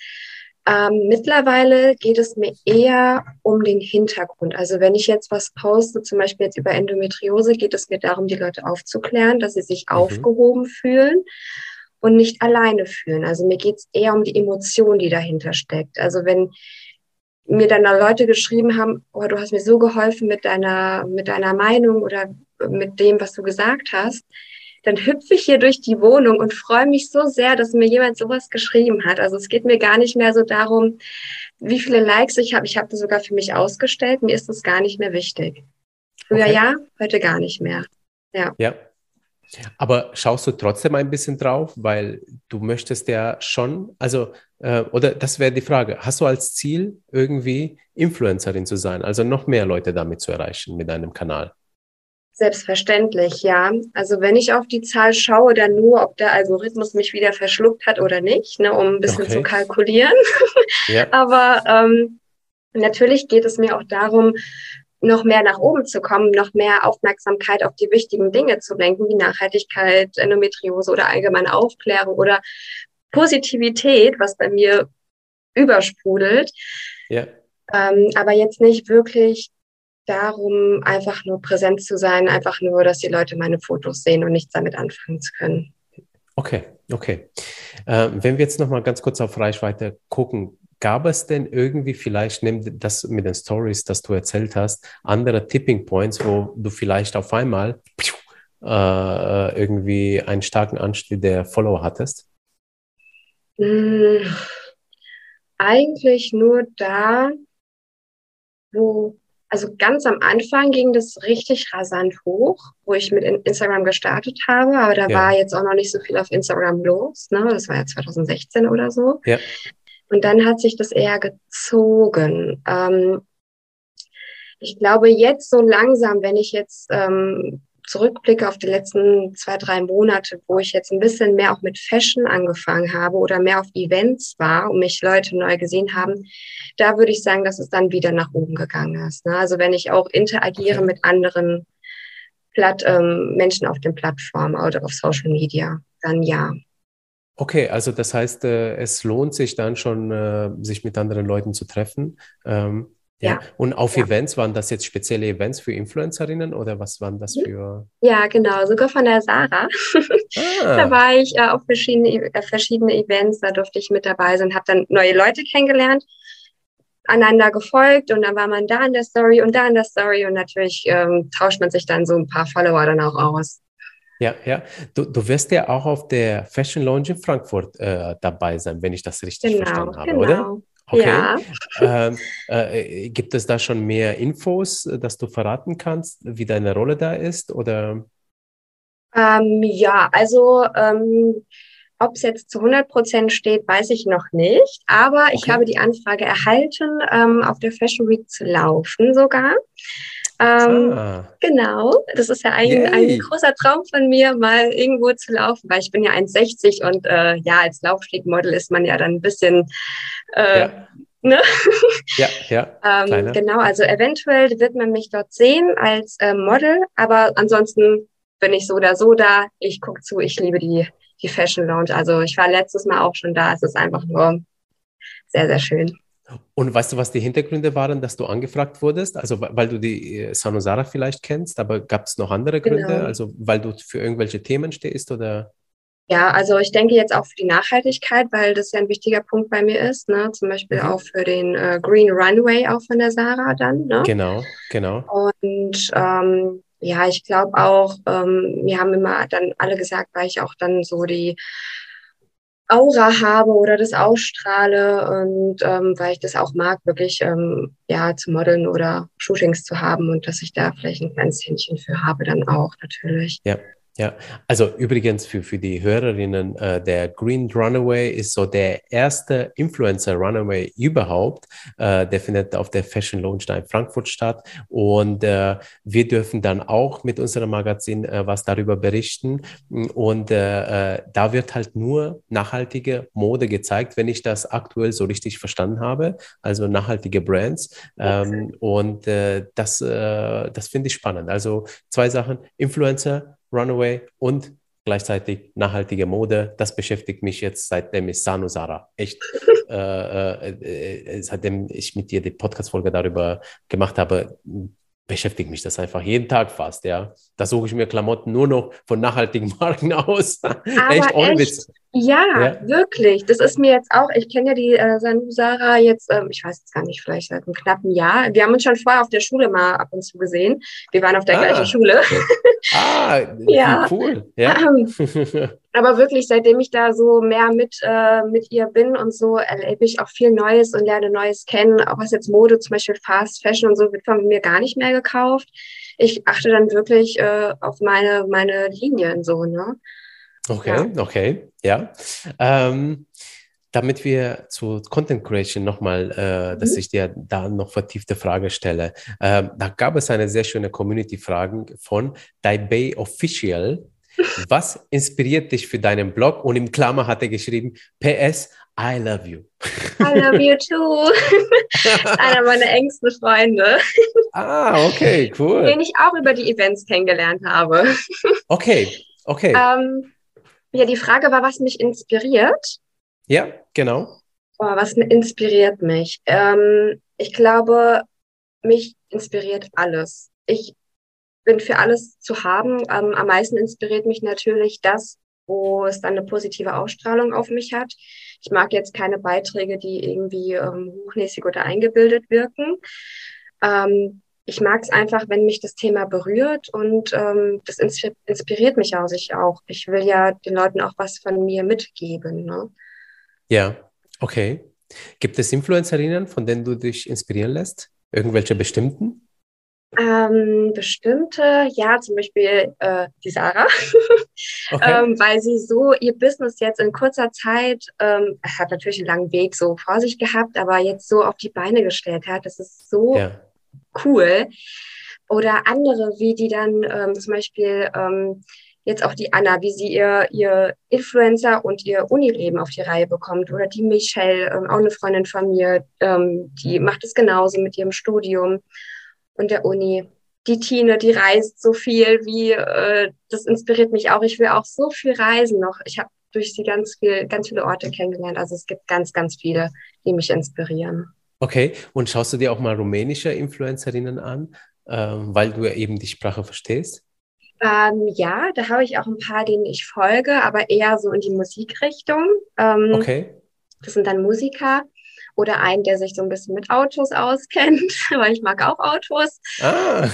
Ähm, mittlerweile geht es mir eher um den Hintergrund. Also wenn ich jetzt was poste, zum Beispiel jetzt über Endometriose, geht es mir darum, die Leute aufzuklären, dass sie sich mhm. aufgehoben fühlen und nicht alleine fühlen. Also mir geht es eher um die Emotion, die dahinter steckt. Also wenn mir dann da Leute geschrieben haben, oh, du hast mir so geholfen mit deiner, mit deiner Meinung oder mit dem, was du gesagt hast, dann hüpfe ich hier durch die Wohnung und freue mich so sehr, dass mir jemand sowas geschrieben hat. Also es geht mir gar nicht mehr so darum, wie viele Likes ich habe. Ich habe das sogar für mich ausgestellt. Mir ist das gar nicht mehr wichtig. Früher okay. ja, heute gar nicht mehr. Ja. Ja. Aber schaust du trotzdem ein bisschen drauf, weil du möchtest ja schon, also, äh, oder das wäre die Frage, hast du als Ziel irgendwie Influencerin zu sein, also noch mehr Leute damit zu erreichen mit deinem Kanal? Selbstverständlich, ja. Also wenn ich auf die Zahl schaue, dann nur, ob der Algorithmus mich wieder verschluckt hat oder nicht, ne, um ein bisschen okay. zu kalkulieren. Ja. Aber ähm, natürlich geht es mir auch darum, noch mehr nach oben zu kommen, noch mehr Aufmerksamkeit auf die wichtigen Dinge zu lenken, wie Nachhaltigkeit, Endometriose oder allgemeine Aufklärung oder Positivität, was bei mir übersprudelt. Ja. Ähm, aber jetzt nicht wirklich darum, einfach nur präsent zu sein, einfach nur, dass die Leute meine Fotos sehen und nichts damit anfangen zu können. Okay, okay. Äh, wenn wir jetzt noch mal ganz kurz auf Reichweite gucken, gab es denn irgendwie vielleicht, nimm das mit den Stories, das du erzählt hast, andere Tipping Points, wo du vielleicht auf einmal äh, irgendwie einen starken Anstieg der Follower hattest? Hm, eigentlich nur da, wo also ganz am Anfang ging das richtig rasant hoch, wo ich mit Instagram gestartet habe, aber da ja. war jetzt auch noch nicht so viel auf Instagram los. Ne? Das war ja 2016 oder so. Ja. Und dann hat sich das eher gezogen. Ähm, ich glaube, jetzt so langsam, wenn ich jetzt ähm, zurückblicke auf die letzten zwei, drei Monate, wo ich jetzt ein bisschen mehr auch mit Fashion angefangen habe oder mehr auf Events war und mich Leute neu gesehen haben, da würde ich sagen, dass es dann wieder nach oben gegangen ist. Ne? Also wenn ich auch interagiere okay. mit anderen Platt, ähm, Menschen auf den Plattformen oder auf Social Media, dann ja. Okay, also das heißt, äh, es lohnt sich dann schon, äh, sich mit anderen Leuten zu treffen. Ähm, ja. ja. Und auf ja. Events, waren das jetzt spezielle Events für Influencerinnen oder was waren das für? Ja, genau, sogar von der Sarah. Ah. da war ich äh, auf verschiedene, äh, verschiedene Events, da durfte ich mit dabei sein, habe dann neue Leute kennengelernt, einander gefolgt und dann war man da in der Story und da in der Story und natürlich ähm, tauscht man sich dann so ein paar Follower dann auch aus. Ja, ja. Du, du wirst ja auch auf der Fashion Lounge in Frankfurt äh, dabei sein, wenn ich das richtig genau, verstanden habe, genau. oder? Okay. Ja. Ähm, äh, gibt es da schon mehr Infos, äh, dass du verraten kannst, wie deine Rolle da ist? Oder? Ähm, ja, also ähm, ob es jetzt zu 100 Prozent steht, weiß ich noch nicht. Aber okay. ich habe die Anfrage erhalten, ähm, auf der Fashion Week zu laufen sogar. Ähm, ah. Genau, das ist ja ein, ein, großer Traum von mir, mal irgendwo zu laufen, weil ich bin ja 1,60 und äh, ja, als Laufstegmodel ist man ja dann ein bisschen, äh, ja. ne? Ja, ja. ähm, genau, also eventuell wird man mich dort sehen als äh, Model, aber ansonsten bin ich so oder so da. Ich gucke zu, ich liebe die, die Fashion Lounge. Also ich war letztes Mal auch schon da. Es ist einfach nur sehr, sehr schön. Und weißt du, was die Hintergründe waren, dass du angefragt wurdest? Also, weil du die äh, Sanosara vielleicht kennst, aber gab es noch andere Gründe? Genau. Also, weil du für irgendwelche Themen stehst oder? Ja, also ich denke jetzt auch für die Nachhaltigkeit, weil das ja ein wichtiger Punkt bei mir ist. Ne? Zum Beispiel mhm. auch für den äh, Green Runway auch von der Sarah dann. Ne? Genau, genau. Und ähm, ja, ich glaube auch, ähm, wir haben immer dann alle gesagt, weil ich auch dann so die Aura habe oder das ausstrahle und ähm, weil ich das auch mag, wirklich ähm, ja zu modeln oder Shootings zu haben und dass ich da vielleicht ein kleines Händchen für habe, dann auch natürlich. Ja. Ja, also übrigens für, für die Hörerinnen, äh, der Green Runaway ist so der erste Influencer Runaway überhaupt. Äh, der findet auf der Fashion Lounge in Frankfurt statt. Und äh, wir dürfen dann auch mit unserem Magazin äh, was darüber berichten. Und äh, äh, da wird halt nur nachhaltige Mode gezeigt, wenn ich das aktuell so richtig verstanden habe. Also nachhaltige Brands. Ähm, und das, das finde ich spannend. Also zwei Sachen. Influencer Runaway und gleichzeitig nachhaltige Mode. Das beschäftigt mich jetzt seitdem ich Sanu Sarah echt, äh, äh, äh, seitdem ich mit dir die Podcast-Folge darüber gemacht habe, beschäftigt mich das einfach jeden Tag fast, ja. Da suche ich mir Klamotten nur noch von nachhaltigen Marken aus. echt, ohne echt? Witz. Ja, ja, wirklich. Das ist mir jetzt auch, ich kenne ja die äh, Sanu Sarah jetzt, ähm, ich weiß jetzt gar nicht, vielleicht seit einem knappen Jahr. Wir haben uns schon vorher auf der Schule mal ab und zu gesehen. Wir waren auf der ah. gleichen Schule. ah, ja. cool. Ja. Ähm, aber wirklich, seitdem ich da so mehr mit, äh, mit ihr bin und so, erlebe ich auch viel Neues und lerne Neues kennen. Auch was jetzt Mode, zum Beispiel Fast Fashion und so, wird von mir gar nicht mehr gekauft. Ich achte dann wirklich äh, auf meine, meine Linien so, ne? Okay, ja. okay, ja. Ähm, damit wir zu Content Creation nochmal, äh, mhm. dass ich dir da noch vertiefte Frage stelle. Ähm, da gab es eine sehr schöne Community-Frage von Taipei Official. Was inspiriert dich für deinen Blog? Und im Klammer hat er geschrieben, PS, I love you. I love you too. Einer meiner engsten Freunde. Ah, okay, cool. Den ich auch über die Events kennengelernt habe. Okay, okay. Ähm, ja, die Frage war, was mich inspiriert. Ja, genau. Oh, was inspiriert mich? Ähm, ich glaube, mich inspiriert alles. Ich bin für alles zu haben. Ähm, am meisten inspiriert mich natürlich das, wo es dann eine positive Ausstrahlung auf mich hat. Ich mag jetzt keine Beiträge, die irgendwie ähm, hochnäsig oder eingebildet wirken. Ähm, ich mag es einfach, wenn mich das Thema berührt und ähm, das inspiriert mich auch, ich auch. Ich will ja den Leuten auch was von mir mitgeben. Ne? Ja, okay. Gibt es Influencerinnen, von denen du dich inspirieren lässt? Irgendwelche bestimmten? Ähm, bestimmte, ja, zum Beispiel äh, die Sarah, okay. ähm, weil sie so ihr Business jetzt in kurzer Zeit, ähm, hat natürlich einen langen Weg so vor sich gehabt, aber jetzt so auf die Beine gestellt hat. Das ist so ja cool. Oder andere, wie die dann ähm, zum Beispiel ähm, jetzt auch die Anna, wie sie ihr, ihr Influencer und ihr Unileben auf die Reihe bekommt. Oder die Michelle, ähm, auch eine Freundin von mir, ähm, die macht es genauso mit ihrem Studium und der Uni. Die Tine, die reist so viel, wie äh, das inspiriert mich auch. Ich will auch so viel reisen noch. Ich habe durch sie ganz viel, ganz viele Orte kennengelernt. Also es gibt ganz, ganz viele, die mich inspirieren. Okay, und schaust du dir auch mal rumänische Influencerinnen an, ähm, weil du ja eben die Sprache verstehst? Ähm, ja, da habe ich auch ein paar, denen ich folge, aber eher so in die Musikrichtung. Ähm, okay. Das sind dann Musiker oder einen, der sich so ein bisschen mit Autos auskennt, weil ich mag auch Autos. Ah.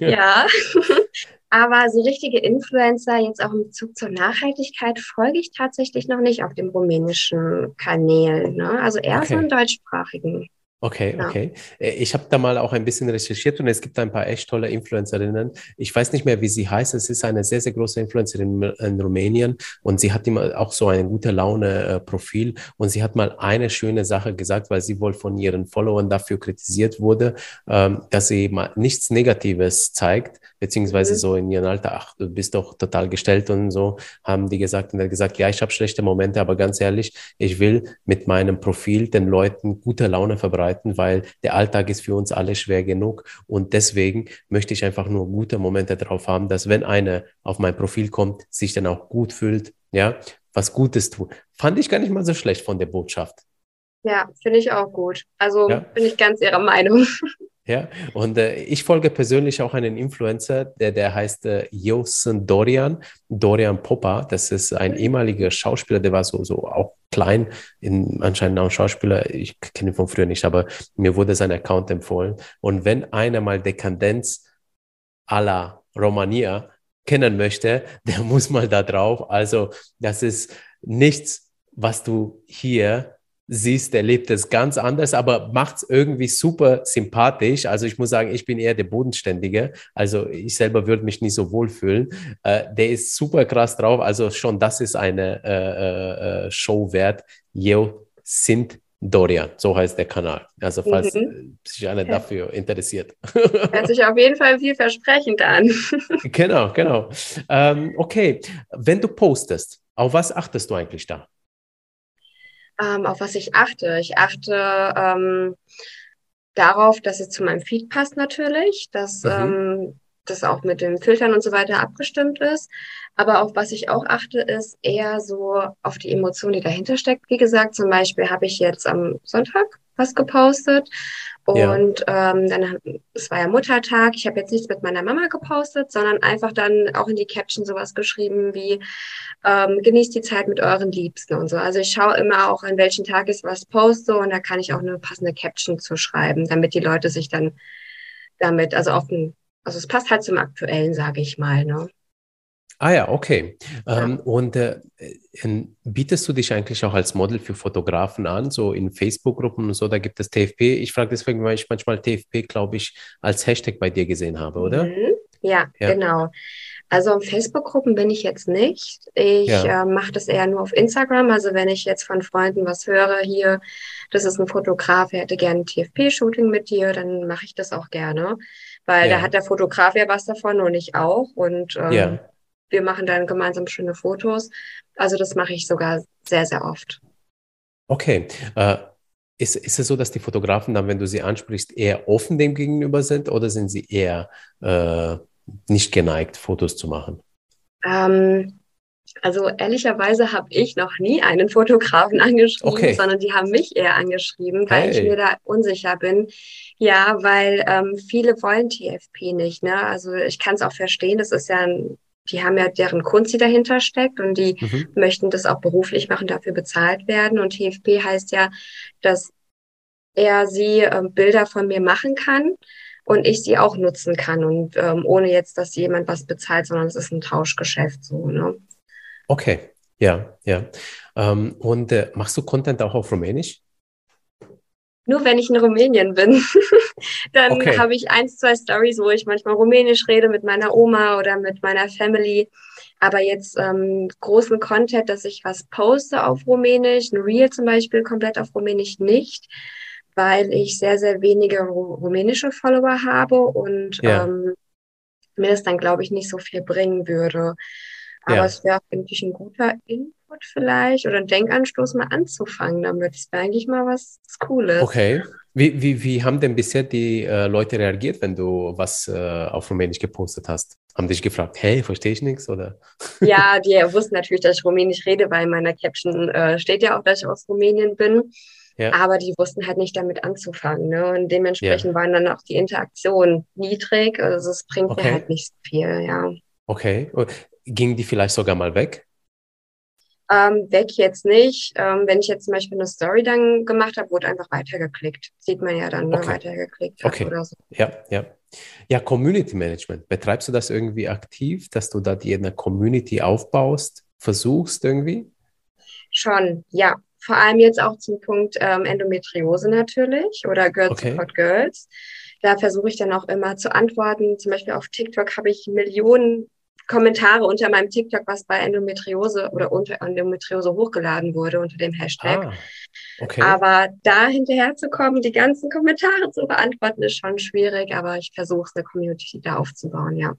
ja. Aber so richtige Influencer, jetzt auch im Bezug zur Nachhaltigkeit, folge ich tatsächlich noch nicht auf dem rumänischen Kanälen. Ne? Also eher okay. so im deutschsprachigen. Okay, ja. okay. Äh, ich habe da mal auch ein bisschen recherchiert und es gibt ein paar echt tolle Influencerinnen. Ich weiß nicht mehr, wie sie heißt. Es ist eine sehr, sehr große Influencerin in Rumänien und sie hat immer auch so ein gute Laune-Profil äh, und sie hat mal eine schöne Sache gesagt, weil sie wohl von ihren Followern dafür kritisiert wurde, ähm, dass sie mal nichts Negatives zeigt, beziehungsweise mhm. so in ihrem Alter, ach, du bist doch total gestellt und so, haben die gesagt und er hat gesagt, ja, ich habe schlechte Momente, aber ganz ehrlich, ich will mit meinem Profil den Leuten gute Laune verbreiten weil der Alltag ist für uns alle schwer genug. Und deswegen möchte ich einfach nur gute Momente drauf haben, dass wenn einer auf mein Profil kommt, sich dann auch gut fühlt, ja, was Gutes tut. Fand ich gar nicht mal so schlecht von der Botschaft. Ja, finde ich auch gut. Also ja. bin ich ganz Ihrer Meinung. Ja, und äh, ich folge persönlich auch einen Influencer, der, der heißt äh, Josen Dorian, Dorian Popper. Das ist ein ehemaliger Schauspieler, der war so, so auch klein, in, anscheinend auch ein Schauspieler. Ich kenne ihn von früher nicht, aber mir wurde sein Account empfohlen. Und wenn einer mal Dekadenz à la Romania kennen möchte, der muss mal da drauf. Also, das ist nichts, was du hier siehst, der lebt es ganz anders, aber macht es irgendwie super sympathisch. Also ich muss sagen, ich bin eher der Bodenständige. Also ich selber würde mich nicht so wohlfühlen. Äh, der ist super krass drauf. Also schon das ist eine äh, äh, Show wert. Yo sind Dorian, so heißt der Kanal. Also falls mhm. sich einer okay. dafür interessiert. Hört sich auf jeden Fall vielversprechend an. genau, genau. Ähm, okay, wenn du postest, auf was achtest du eigentlich da? Ähm, auf was ich achte. Ich achte ähm, darauf, dass es zu meinem Feed passt natürlich, dass mhm. ähm, das auch mit den Filtern und so weiter abgestimmt ist. Aber auf was ich auch achte, ist eher so auf die Emotion, die dahinter steckt. Wie gesagt, zum Beispiel habe ich jetzt am Sonntag was gepostet. Und ja. ähm, dann, es war ja Muttertag, ich habe jetzt nichts mit meiner Mama gepostet, sondern einfach dann auch in die Caption sowas geschrieben wie, ähm, genießt die Zeit mit euren Liebsten und so. Also ich schaue immer auch, an welchen Tag ich was poste und da kann ich auch eine passende Caption zu schreiben, damit die Leute sich dann damit, also auf ein, also es passt halt zum Aktuellen, sage ich mal. Ne? Ah ja, okay. Ja. Ähm, und äh, bietest du dich eigentlich auch als Model für Fotografen an, so in Facebook-Gruppen und so? Da gibt es TFP. Ich frage deswegen, weil ich manchmal TFP, glaube ich, als Hashtag bei dir gesehen habe, oder? Mhm. Ja, ja, genau. Also in Facebook-Gruppen bin ich jetzt nicht. Ich ja. äh, mache das eher nur auf Instagram. Also wenn ich jetzt von Freunden was höre, hier, das ist ein Fotograf, er hätte gerne ein TFP-Shooting mit dir, dann mache ich das auch gerne. Weil da hat der Fotograf ja was davon und ich auch. Und ähm, wir machen dann gemeinsam schöne Fotos. Also das mache ich sogar sehr, sehr oft. Okay. Äh, ist, ist es so, dass die Fotografen dann, wenn du sie ansprichst, eher offen dem gegenüber sind oder sind sie eher äh, nicht geneigt, Fotos zu machen? Ähm, also ehrlicherweise habe ich noch nie einen Fotografen angeschrieben, okay. sondern die haben mich eher angeschrieben, weil hey. ich mir da unsicher bin. Ja, weil ähm, viele wollen TFP nicht. Ne? Also ich kann es auch verstehen, das ist ja ein die haben ja deren Kunst, die dahinter steckt und die mhm. möchten das auch beruflich machen, dafür bezahlt werden. Und TFP heißt ja, dass er sie äh, Bilder von mir machen kann und ich sie auch nutzen kann und ähm, ohne jetzt, dass jemand was bezahlt, sondern es ist ein Tauschgeschäft so. Ne? Okay, ja, ja. Ähm, und äh, machst du Content auch auf Rumänisch? Nur wenn ich in Rumänien bin, dann okay. habe ich eins, zwei Stories, wo ich manchmal Rumänisch rede mit meiner Oma oder mit meiner Family. Aber jetzt ähm, großen Content, dass ich was poste auf Rumänisch, ein Reel zum Beispiel komplett auf Rumänisch nicht, weil ich sehr, sehr wenige rumänische Follower habe und ja. ähm, mir das dann, glaube ich, nicht so viel bringen würde. Aber ja. es wäre auch wirklich ein guter Input vielleicht oder ein Denkanstoß mal anzufangen damit. Das wäre eigentlich mal was Cooles. Okay. Wie, wie, wie haben denn bisher die äh, Leute reagiert, wenn du was äh, auf Rumänisch gepostet hast? Haben dich gefragt, hey, verstehe ich nichts? Oder? Ja, die wussten natürlich, dass ich Rumänisch rede, weil in meiner Caption äh, steht ja auch, dass ich aus Rumänien bin. Ja. Aber die wussten halt nicht damit anzufangen. Ne? Und dementsprechend ja. waren dann auch die Interaktionen niedrig. Also es bringt okay. mir halt nicht so viel, ja. Okay. Ging die vielleicht sogar mal weg? Ähm, weg jetzt nicht. Ähm, wenn ich jetzt zum Beispiel eine Story dann gemacht habe, wurde einfach weitergeklickt. Sieht man ja dann, ne? okay. weitergeklickt okay. oder so. Ja, ja. Ja, Community Management. Betreibst du das irgendwie aktiv, dass du da die eine Community aufbaust, versuchst irgendwie? Schon, ja. Vor allem jetzt auch zum Punkt ähm, Endometriose natürlich oder Girls okay. Support Girls. Da versuche ich dann auch immer zu antworten. Zum Beispiel auf TikTok habe ich Millionen Kommentare unter meinem TikTok, was bei Endometriose oder unter Endometriose hochgeladen wurde unter dem Hashtag. Ah, okay. Aber da hinterher zu kommen, die ganzen Kommentare zu beantworten, ist schon schwierig, aber ich versuche es, eine Community da aufzubauen, ja.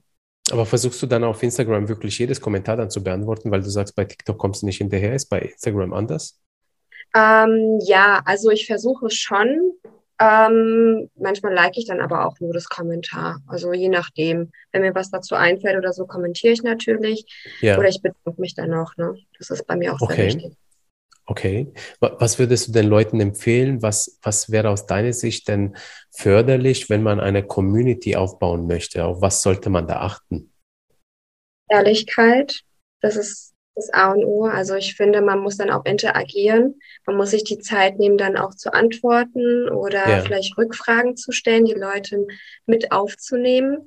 Aber versuchst du dann auf Instagram wirklich jedes Kommentar dann zu beantworten, weil du sagst, bei TikTok kommst du nicht hinterher, ist bei Instagram anders? Ähm, ja, also ich versuche schon, ähm, manchmal like ich dann aber auch nur das Kommentar. Also je nachdem. Wenn mir was dazu einfällt oder so, kommentiere ich natürlich. Ja. Oder ich bedanke mich dann auch. Ne? Das ist bei mir auch okay. sehr wichtig. Okay. Was würdest du den Leuten empfehlen? Was, was wäre aus deiner Sicht denn förderlich, wenn man eine Community aufbauen möchte? Auf was sollte man da achten? Ehrlichkeit. Das ist das A und O. Also ich finde, man muss dann auch interagieren. Man muss sich die Zeit nehmen, dann auch zu antworten oder ja. vielleicht Rückfragen zu stellen, die Leute mit aufzunehmen.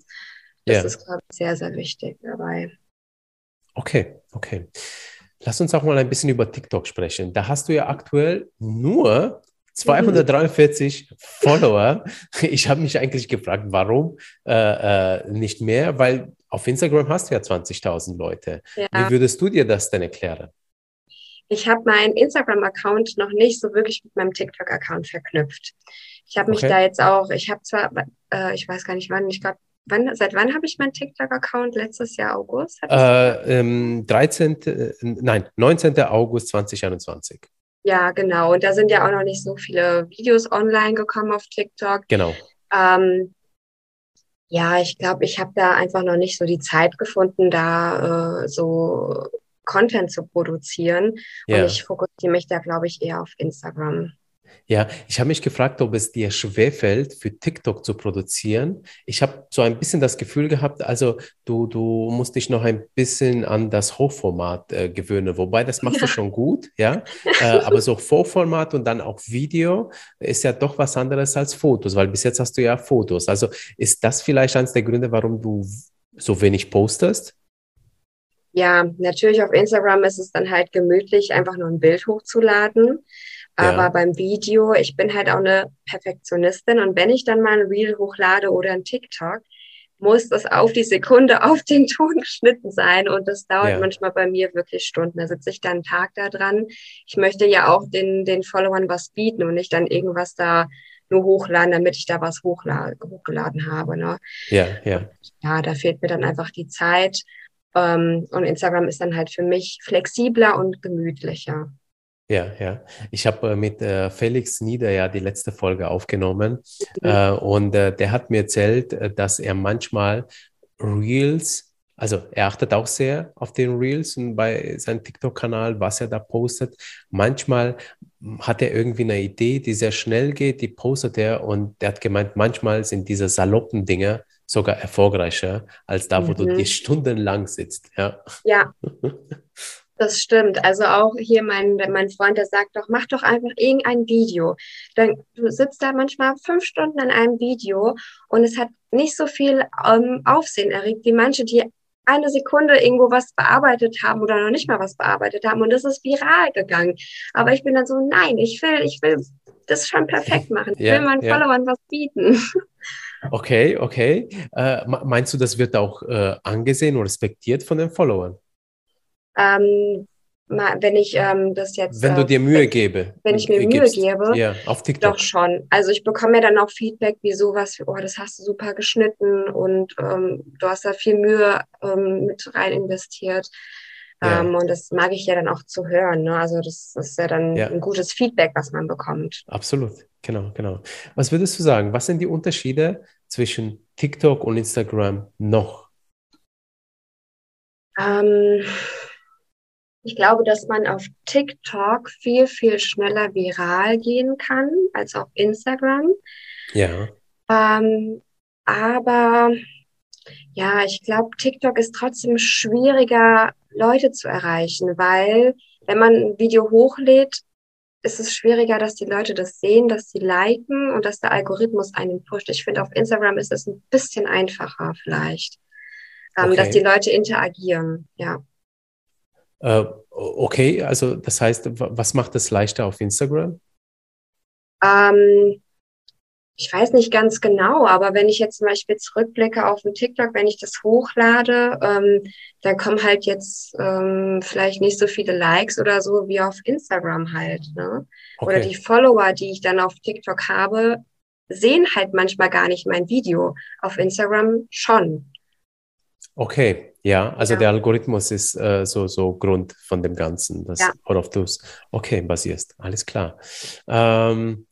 Das ja. ist, glaube ich, sehr, sehr wichtig dabei. Okay, okay. Lass uns auch mal ein bisschen über TikTok sprechen. Da hast du ja aktuell nur 243 mhm. Follower. Ich habe mich eigentlich gefragt, warum äh, äh, nicht mehr, weil auf Instagram hast du ja 20.000 Leute. Ja. Wie würdest du dir das denn erklären? Ich habe meinen Instagram-Account noch nicht so wirklich mit meinem TikTok-Account verknüpft. Ich habe mich okay. da jetzt auch, ich habe zwar, äh, ich weiß gar nicht wann, ich glaube, wann, seit wann habe ich meinen TikTok-Account? Letztes Jahr August? Äh, ähm, 13., äh, nein, 19. August 2021. Ja, genau. Und da sind ja auch noch nicht so viele Videos online gekommen auf TikTok. Genau. Ähm, ja, ich glaube, ich habe da einfach noch nicht so die Zeit gefunden, da äh, so Content zu produzieren. Yeah. Und ich fokussiere mich da, glaube ich, eher auf Instagram. Ja, ich habe mich gefragt, ob es dir schwerfällt, für TikTok zu produzieren. Ich habe so ein bisschen das Gefühl gehabt, also du, du musst dich noch ein bisschen an das Hochformat äh, gewöhnen, wobei das machst ja. du schon gut, ja. äh, aber so Vorformat und dann auch Video ist ja doch was anderes als Fotos, weil bis jetzt hast du ja Fotos. Also ist das vielleicht eines der Gründe, warum du so wenig postest? Ja, natürlich auf Instagram ist es dann halt gemütlich, einfach nur ein Bild hochzuladen. Aber ja. beim Video, ich bin halt auch eine Perfektionistin und wenn ich dann mal ein Reel hochlade oder ein TikTok, muss das auf die Sekunde auf den Ton geschnitten sein und das dauert ja. manchmal bei mir wirklich Stunden. Da sitze ich dann einen Tag da dran. Ich möchte ja auch den, den Followern was bieten und nicht dann irgendwas da nur hochladen, damit ich da was hochgeladen habe. Ne? Ja, ja. Ja, da fehlt mir dann einfach die Zeit. Ähm, und Instagram ist dann halt für mich flexibler und gemütlicher. Ja, ja. Ich habe äh, mit äh, Felix Nieder ja die letzte Folge aufgenommen mhm. äh, und äh, der hat mir erzählt, äh, dass er manchmal Reels, also er achtet auch sehr auf den Reels und bei seinem TikTok-Kanal, was er da postet. Manchmal hat er irgendwie eine Idee, die sehr schnell geht, die postet er und der hat gemeint, manchmal sind diese saloppen Dinge sogar erfolgreicher als da, wo mhm. du dir stundenlang sitzt. Ja. Ja. Das stimmt. Also auch hier mein, mein Freund, der sagt doch, mach doch einfach irgendein Video. Dann, du sitzt da manchmal fünf Stunden an einem Video und es hat nicht so viel ähm, Aufsehen erregt wie manche, die eine Sekunde irgendwo was bearbeitet haben oder noch nicht mal was bearbeitet haben und das ist viral gegangen. Aber ich bin dann so, nein, ich will, ich will das schon perfekt machen. Ich ja, will meinen ja. Followern was bieten. Okay, okay. Äh, meinst du, das wird auch äh, angesehen und respektiert von den Followern? Ähm, wenn ich ähm, das jetzt. Wenn du dir Mühe wenn, gebe. Wenn ich mir gibst. Mühe gebe. Ja, auf TikTok. Doch schon. Also ich bekomme ja dann auch Feedback wie sowas, oh, das hast du super geschnitten und ähm, du hast da viel Mühe ähm, mit rein investiert. Ja. Ähm, und das mag ich ja dann auch zu hören. Ne? Also das, das ist ja dann ja. ein gutes Feedback, was man bekommt. Absolut, genau, genau. Was würdest du sagen? Was sind die Unterschiede zwischen TikTok und Instagram noch? Ähm, ich glaube, dass man auf TikTok viel, viel schneller viral gehen kann als auf Instagram. Ja. Ähm, aber ja, ich glaube, TikTok ist trotzdem schwieriger, Leute zu erreichen, weil wenn man ein Video hochlädt, ist es schwieriger, dass die Leute das sehen, dass sie liken und dass der Algorithmus einen pusht. Ich finde, auf Instagram ist es ein bisschen einfacher vielleicht, ähm, okay. dass die Leute interagieren, ja. Äh, okay, also das heißt, was macht es leichter auf Instagram? Ähm, ich weiß nicht ganz genau, aber wenn ich jetzt zum Beispiel zurückblicke auf den TikTok, wenn ich das hochlade, ähm, dann kommen halt jetzt ähm, vielleicht nicht so viele Likes oder so wie auf Instagram halt. Ne? Okay. Oder die Follower, die ich dann auf TikTok habe, sehen halt manchmal gar nicht mein Video. Auf Instagram schon. Okay, ja, also ja. der Algorithmus ist äh, so, so Grund von dem Ganzen, das ja. worauf du es okay basierst. Alles klar. Ähm,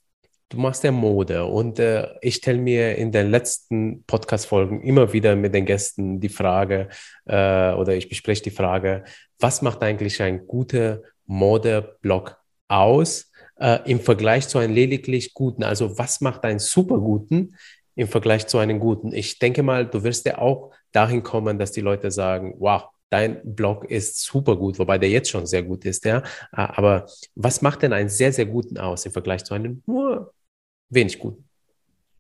du machst ja Mode und äh, ich stelle mir in den letzten Podcast-Folgen immer wieder mit den Gästen die Frage äh, oder ich bespreche die Frage, was macht eigentlich ein guter Mode-Blog aus äh, im Vergleich zu einem lediglich guten? Also was macht einen super guten im Vergleich zu einem guten? Ich denke mal, du wirst ja auch dahin kommen, dass die Leute sagen, wow, dein Blog ist super gut, wobei der jetzt schon sehr gut ist, ja. Aber was macht denn einen sehr, sehr guten aus im Vergleich zu einem nur wenig guten?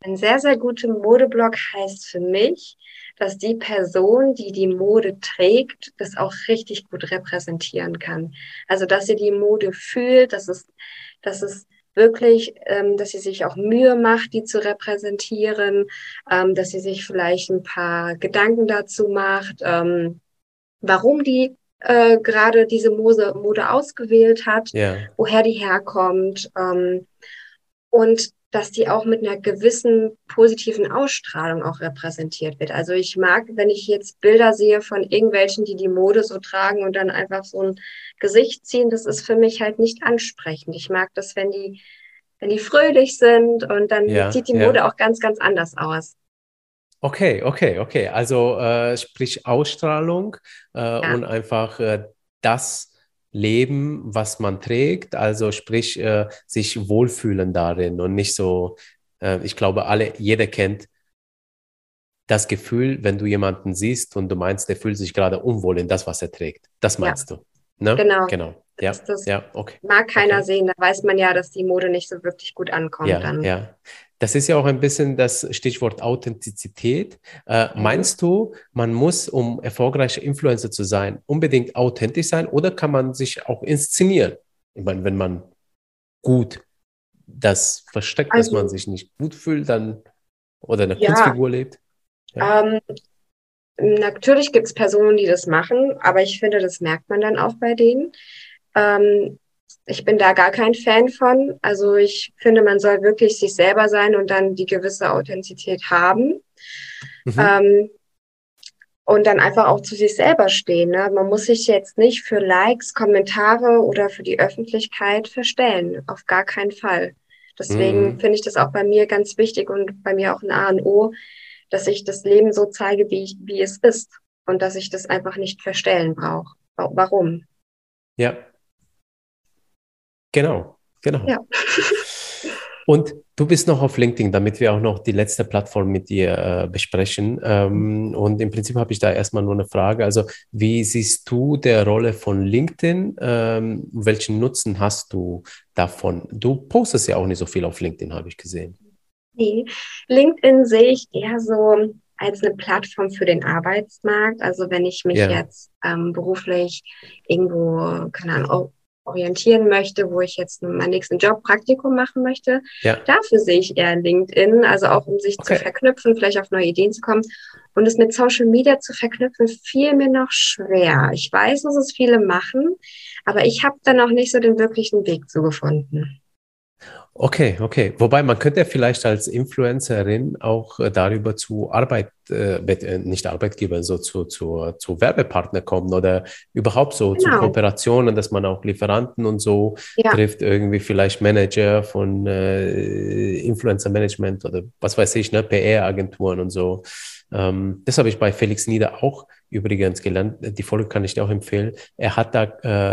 Ein sehr, sehr guter Modeblog heißt für mich, dass die Person, die die Mode trägt, das auch richtig gut repräsentieren kann. Also, dass sie die Mode fühlt, dass es, dass es wirklich, ähm, dass sie sich auch Mühe macht, die zu repräsentieren, ähm, dass sie sich vielleicht ein paar Gedanken dazu macht, ähm, warum die äh, gerade diese Mode, Mode ausgewählt hat, ja. woher die herkommt ähm, und dass die auch mit einer gewissen positiven Ausstrahlung auch repräsentiert wird. Also ich mag, wenn ich jetzt Bilder sehe von irgendwelchen, die die Mode so tragen und dann einfach so ein Gesicht ziehen, das ist für mich halt nicht ansprechend. Ich mag das, wenn die, wenn die fröhlich sind und dann ja, sieht die Mode ja. auch ganz, ganz anders aus. Okay, okay, okay. Also äh, sprich Ausstrahlung äh, ja. und einfach äh, das leben, was man trägt, also sprich äh, sich wohlfühlen darin und nicht so, äh, ich glaube, alle, jeder kennt das Gefühl, wenn du jemanden siehst und du meinst, der fühlt sich gerade unwohl in das, was er trägt. Das meinst ja. du. Ne? Genau. Genau. Ja, das, das ja, okay. Mag keiner okay. sehen, da weiß man ja, dass die Mode nicht so wirklich gut ankommt. Ja, dann. ja. Das ist ja auch ein bisschen das Stichwort Authentizität. Äh, mhm. Meinst du, man muss, um erfolgreicher Influencer zu sein, unbedingt authentisch sein oder kann man sich auch inszenieren? Ich meine, wenn man gut das versteckt, also, dass man sich nicht gut fühlt, dann oder eine ja, Kunstfigur lebt? Ja. Ähm, natürlich gibt es Personen, die das machen, aber ich finde, das merkt man dann auch bei denen. Ähm, ich bin da gar kein Fan von. Also ich finde, man soll wirklich sich selber sein und dann die gewisse Authentizität haben. Mhm. Ähm, und dann einfach auch zu sich selber stehen. Ne? Man muss sich jetzt nicht für Likes, Kommentare oder für die Öffentlichkeit verstellen. Auf gar keinen Fall. Deswegen mhm. finde ich das auch bei mir ganz wichtig und bei mir auch ein A und O, dass ich das Leben so zeige, wie, ich, wie es ist. Und dass ich das einfach nicht verstellen brauche. Warum? Ja, Genau, genau. Ja. Und du bist noch auf LinkedIn, damit wir auch noch die letzte Plattform mit dir äh, besprechen. Ähm, und im Prinzip habe ich da erstmal nur eine Frage. Also, wie siehst du der Rolle von LinkedIn? Ähm, welchen Nutzen hast du davon? Du postest ja auch nicht so viel auf LinkedIn, habe ich gesehen. Nee, LinkedIn sehe ich eher so als eine Plattform für den Arbeitsmarkt. Also wenn ich mich ja. jetzt ähm, beruflich irgendwo, keine Ahnung, orientieren möchte, wo ich jetzt meinen nächsten Job Praktikum machen möchte. Ja. Dafür sehe ich eher LinkedIn, also auch um sich okay. zu verknüpfen, vielleicht auf neue Ideen zu kommen. Und es mit Social Media zu verknüpfen, fiel mir noch schwer. Ich weiß, dass es viele machen, aber ich habe da noch nicht so den wirklichen Weg zu gefunden. Okay, okay. Wobei man könnte vielleicht als Influencerin auch äh, darüber zu Arbeit, äh, äh, nicht Arbeitgeber, so zu, zu, zu Werbepartner kommen oder überhaupt so genau. zu Kooperationen, dass man auch Lieferanten und so ja. trifft, irgendwie vielleicht Manager von äh, Influencer Management oder was weiß ich, ne, PR-Agenturen und so. Ähm, das habe ich bei Felix Nieder auch übrigens gelernt. Die Folge kann ich dir auch empfehlen. Er hat da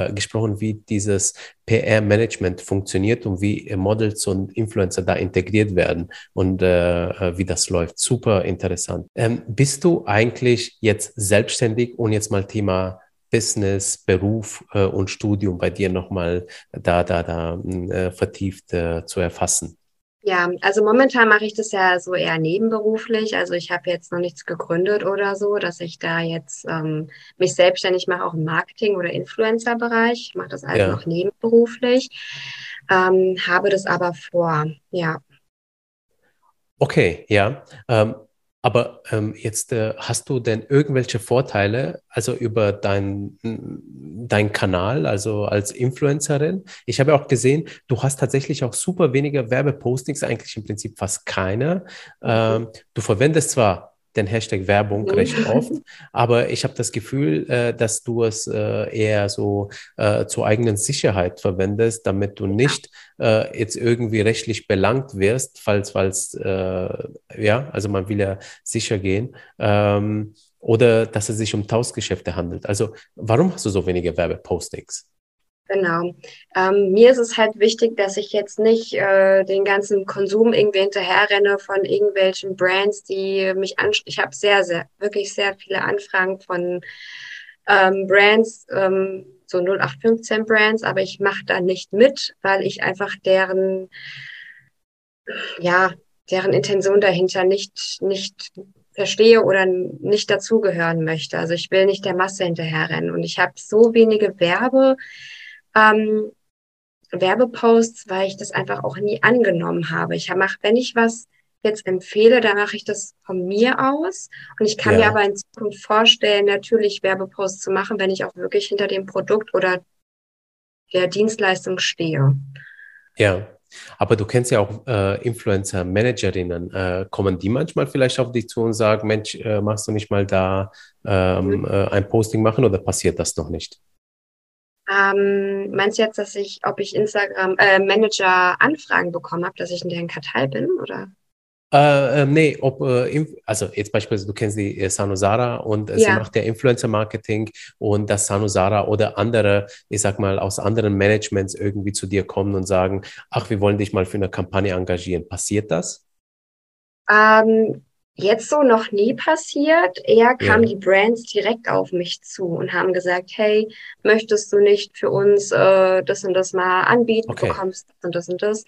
äh, gesprochen, wie dieses PR-Management funktioniert und wie Models und Influencer da integriert werden und äh, äh, wie das läuft. Super interessant. Ähm, bist du eigentlich jetzt selbstständig und jetzt mal Thema Business, Beruf äh, und Studium bei dir nochmal da, da, da äh, vertieft äh, zu erfassen? Ja, also momentan mache ich das ja so eher nebenberuflich. Also ich habe jetzt noch nichts gegründet oder so, dass ich da jetzt ähm, mich selbstständig mache, auch im Marketing- oder Influencer-Bereich. Ich mache das alles ja. noch nebenberuflich, ähm, habe das aber vor, ja. Okay, ja. Ähm, aber ähm, jetzt äh, hast du denn irgendwelche Vorteile, also über deinen dein Kanal, also als Influencerin? Ich habe auch gesehen, du hast tatsächlich auch super wenige Werbepostings, eigentlich im Prinzip fast keine. Ähm, du verwendest zwar den Hashtag Werbung recht oft, aber ich habe das Gefühl, äh, dass du es äh, eher so äh, zur eigenen Sicherheit verwendest, damit du nicht äh, jetzt irgendwie rechtlich belangt wirst, falls, falls, äh, ja, also man will ja sicher gehen, ähm, oder dass es sich um Tauschgeschäfte handelt. Also warum hast du so wenige Werbepostings? Genau. Ähm, mir ist es halt wichtig, dass ich jetzt nicht äh, den ganzen Konsum irgendwie hinterherrenne von irgendwelchen Brands, die mich anschauen. Ich habe sehr, sehr, wirklich sehr viele Anfragen von ähm, Brands, ähm, so 0815 Brands, aber ich mache da nicht mit, weil ich einfach deren, ja, deren Intention dahinter nicht, nicht verstehe oder nicht dazugehören möchte. Also ich will nicht der Masse hinterherrennen. Und ich habe so wenige Werbe ähm, Werbeposts, weil ich das einfach auch nie angenommen habe. Ich mache, wenn ich was jetzt empfehle, dann mache ich das von mir aus. Und ich kann ja. mir aber in Zukunft vorstellen, natürlich Werbeposts zu machen, wenn ich auch wirklich hinter dem Produkt oder der Dienstleistung stehe. Ja, aber du kennst ja auch äh, Influencer-Managerinnen. Äh, kommen die manchmal vielleicht auf dich zu und sagen, Mensch, äh, machst du nicht mal da ähm, mhm. Äh, ein Posting machen oder passiert das noch nicht? Ähm, meinst du jetzt, dass ich, ob ich Instagram äh, Manager Anfragen bekommen habe, dass ich in deren Kartei bin, oder? Äh, äh, nee, ob, äh, also jetzt beispielsweise, du kennst die äh, Sanusara und äh, ja. sie macht ja Influencer-Marketing und dass Sanusara oder andere, ich sag mal, aus anderen Managements irgendwie zu dir kommen und sagen, ach, wir wollen dich mal für eine Kampagne engagieren. Passiert das? Ähm, jetzt so noch nie passiert. Eher kamen ja. die Brands direkt auf mich zu und haben gesagt, hey, möchtest du nicht für uns äh, das und das mal anbieten, okay. bekommst das und das und das.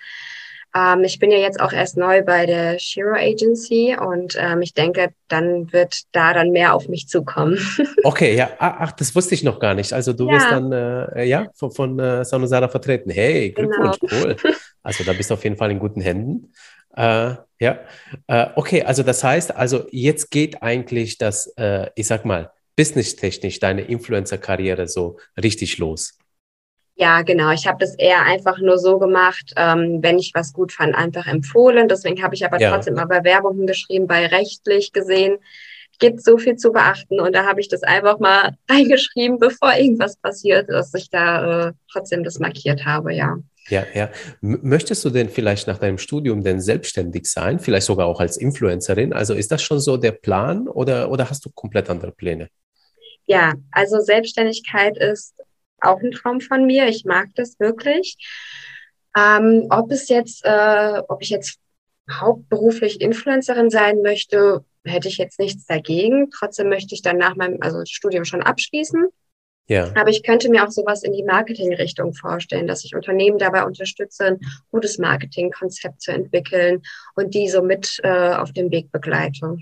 Ähm, ich bin ja jetzt auch erst neu bei der Shiro Agency und ähm, ich denke, dann wird da dann mehr auf mich zukommen. okay, ja, ah, ach, das wusste ich noch gar nicht. Also du ja. wirst dann äh, ja von, von äh, Sanusara vertreten. Hey, Glückwunsch, genau. cool. Also da bist du auf jeden Fall in guten Händen. Äh, ja, äh, okay, also das heißt, also jetzt geht eigentlich das, äh, ich sag mal, businesstechnisch deine Influencer-Karriere so richtig los. Ja, genau. Ich habe das eher einfach nur so gemacht, ähm, wenn ich was gut fand, einfach empfohlen. Deswegen habe ich aber ja. trotzdem mal Bewerbungen geschrieben, bei rechtlich gesehen gibt so viel zu beachten. Und da habe ich das einfach mal reingeschrieben, bevor irgendwas passiert, dass ich da äh, trotzdem das markiert habe, ja. Ja, ja. Möchtest du denn vielleicht nach deinem Studium denn selbstständig sein, vielleicht sogar auch als Influencerin? Also ist das schon so der Plan oder, oder hast du komplett andere Pläne? Ja, also Selbstständigkeit ist auch ein Traum von mir. Ich mag das wirklich. Ähm, ob es jetzt, äh, ob ich jetzt hauptberuflich Influencerin sein möchte, hätte ich jetzt nichts dagegen. Trotzdem möchte ich dann nach meinem also Studium schon abschließen. Ja. Aber ich könnte mir auch sowas in die Marketingrichtung vorstellen, dass ich Unternehmen dabei unterstütze, ein gutes Marketingkonzept zu entwickeln und die so mit äh, auf dem Weg begleite.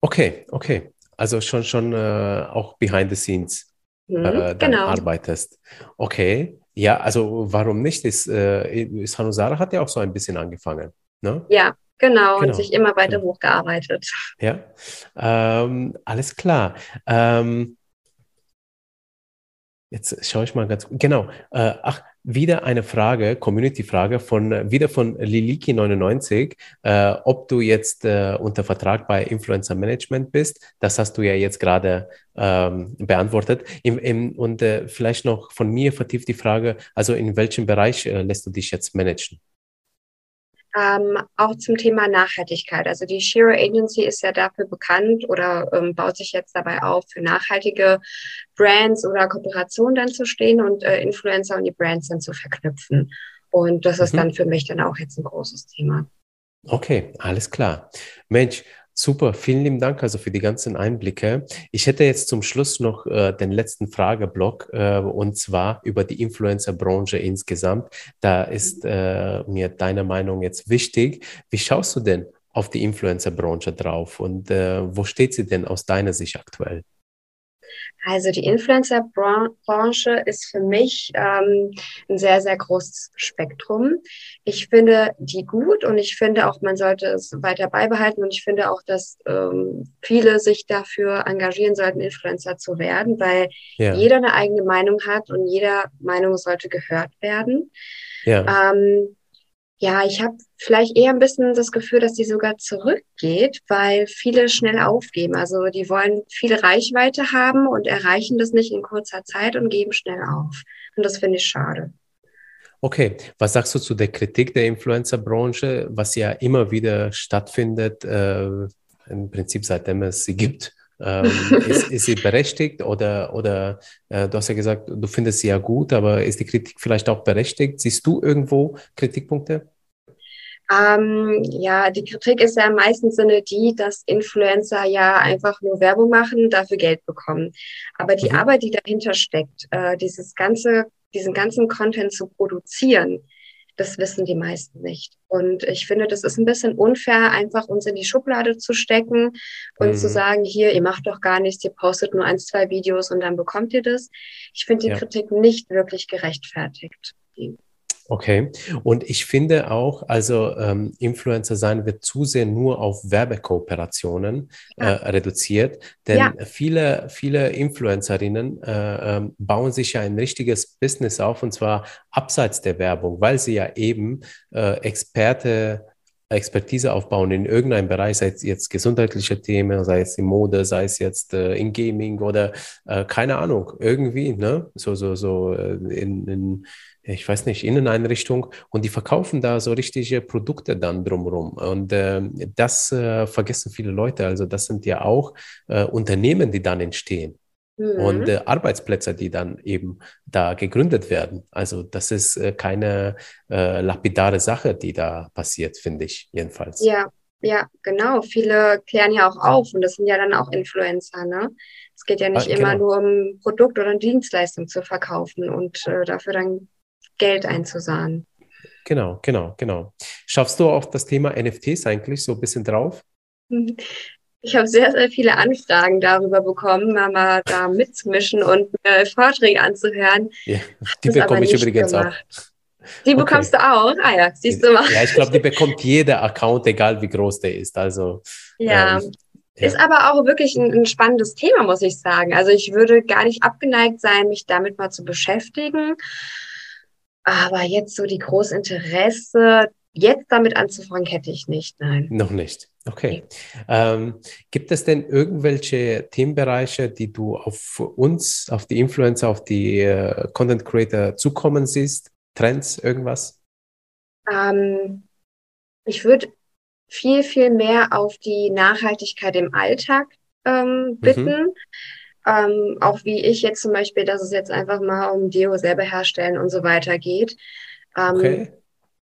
Okay, okay. Also schon schon äh, auch behind the scenes mhm, äh, genau. arbeitest. Okay, ja, also warum nicht? Ist, äh, Sanusara hat ja auch so ein bisschen angefangen. Ne? Ja, genau, genau, und sich immer weiter genau. hochgearbeitet. Ja, ähm, alles klar. Ähm, jetzt schaue ich mal ganz, genau. Äh, ach, wieder eine Frage, Community-Frage von wieder von Liliki99, äh, ob du jetzt äh, unter Vertrag bei Influencer Management bist. Das hast du ja jetzt gerade ähm, beantwortet. Im, im, und äh, vielleicht noch von mir vertieft die Frage, also in welchem Bereich äh, lässt du dich jetzt managen? Ähm, auch zum Thema Nachhaltigkeit. Also die Shiro Agency ist ja dafür bekannt oder ähm, baut sich jetzt dabei auf, für nachhaltige Brands oder Kooperationen dann zu stehen und äh, Influencer und die Brands dann zu verknüpfen. Und das ist mhm. dann für mich dann auch jetzt ein großes Thema. Okay, alles klar. Mensch, Super, vielen lieben Dank also für die ganzen Einblicke. Ich hätte jetzt zum Schluss noch äh, den letzten Frageblock äh, und zwar über die Influencer-Branche insgesamt. Da ist äh, mir deine Meinung jetzt wichtig. Wie schaust du denn auf die Influencer-Branche drauf und äh, wo steht sie denn aus deiner Sicht aktuell? Also die Influencer-Branche ist für mich ähm, ein sehr, sehr großes Spektrum. Ich finde die gut und ich finde auch, man sollte es weiter beibehalten und ich finde auch, dass ähm, viele sich dafür engagieren sollten, Influencer zu werden, weil ja. jeder eine eigene Meinung hat und jeder Meinung sollte gehört werden. Ja. Ähm, ja, ich habe vielleicht eher ein bisschen das Gefühl, dass die sogar zurückgeht, weil viele schnell aufgeben. Also die wollen viel Reichweite haben und erreichen das nicht in kurzer Zeit und geben schnell auf. Und das finde ich schade. Okay, was sagst du zu der Kritik der Influencer-Branche, was ja immer wieder stattfindet, äh, im Prinzip seitdem es sie gibt? Ähm, ist, ist, sie berechtigt oder, oder äh, du hast ja gesagt, du findest sie ja gut, aber ist die Kritik vielleicht auch berechtigt? Siehst du irgendwo Kritikpunkte? Ähm, ja, die Kritik ist ja im meisten Sinne die, dass Influencer ja einfach nur Werbung machen, dafür Geld bekommen. Aber die mhm. Arbeit, die dahinter steckt, äh, dieses ganze, diesen ganzen Content zu produzieren, das wissen die meisten nicht. Und ich finde, das ist ein bisschen unfair, einfach uns in die Schublade zu stecken und mhm. zu sagen, hier, ihr macht doch gar nichts, ihr postet nur ein, zwei Videos und dann bekommt ihr das. Ich finde die ja. Kritik nicht wirklich gerechtfertigt. Okay, und ich finde auch, also ähm, Influencer sein wird zu sehr nur auf Werbekooperationen ja. äh, reduziert, denn ja. viele, viele Influencerinnen äh, äh, bauen sich ja ein richtiges Business auf und zwar abseits der Werbung, weil sie ja eben äh, Experte Expertise aufbauen in irgendeinem Bereich, sei es jetzt gesundheitliche Themen, sei es in Mode, sei es jetzt äh, in Gaming oder äh, keine Ahnung, irgendwie, ne? So, so, so äh, in, in, ich weiß nicht, Inneneinrichtung und die verkaufen da so richtige Produkte dann drumherum. Und äh, das äh, vergessen viele Leute. Also das sind ja auch äh, Unternehmen, die dann entstehen und Mhm. äh, Arbeitsplätze, die dann eben da gegründet werden. Also das ist äh, keine äh, lapidare Sache, die da passiert, finde ich jedenfalls. Ja, ja, genau. Viele klären ja auch auf und das sind ja dann auch Influencer, ne? Es geht ja Ah, nicht immer genau, nur um Produkt oder Dienstleistung zu verkaufen und dafür dann Geld einzusahnen. genau, genau, genau. Schaffst du auch das Thema NFTs eigentlich so ein bisschen drauf? Mhm. Ich habe sehr, sehr viele Anfragen darüber bekommen, mal da mitzumischen und mir Vorträge anzuhören. Ja, die bekomme ich übrigens auch. gemacht. Die Okay. bekommst du auch? Ah ja, siehst du mal. Ja, ich glaube, die bekommt jeder Account, egal wie groß der ist. Also, Ja, ähm, ist ja, aber auch wirklich ein, ein spannendes Thema, muss ich sagen. Also ich würde gar nicht abgeneigt sein, mich damit mal zu beschäftigen. Aber jetzt so die große Interesse, jetzt damit anzufangen, hätte ich nicht. Nein. noch nicht. Okay. Ähm, gibt es denn irgendwelche Themenbereiche, die du auf uns, auf die Influencer, auf die äh, Content Creator zukommen siehst? Trends, irgendwas? Ähm, ich würde viel, viel mehr auf die Nachhaltigkeit im Alltag ähm, Mhm. Ähm, auch wie ich jetzt zum Beispiel, dass es jetzt einfach mal um Deo selber herstellen und so weiter geht. Ähm, Okay.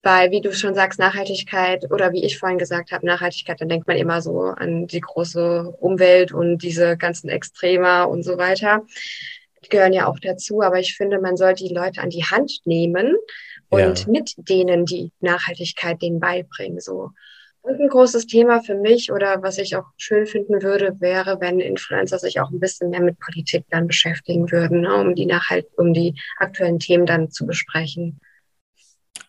Weil, wie du schon sagst, Nachhaltigkeit oder wie ich vorhin gesagt habe, Nachhaltigkeit, dann denkt man immer so an die große Umwelt und diese ganzen Extremer und so weiter. Die gehören ja auch dazu, aber ich finde, man sollte die Leute an die Hand nehmen und Ja. mit denen die Nachhaltigkeit denen beibringen. So. Und ein großes Thema für mich oder was ich auch schön finden würde, wäre, wenn Influencer sich auch ein bisschen mehr mit Politik dann beschäftigen würden, ne, um die Nachhalt, um die aktuellen Themen dann zu besprechen.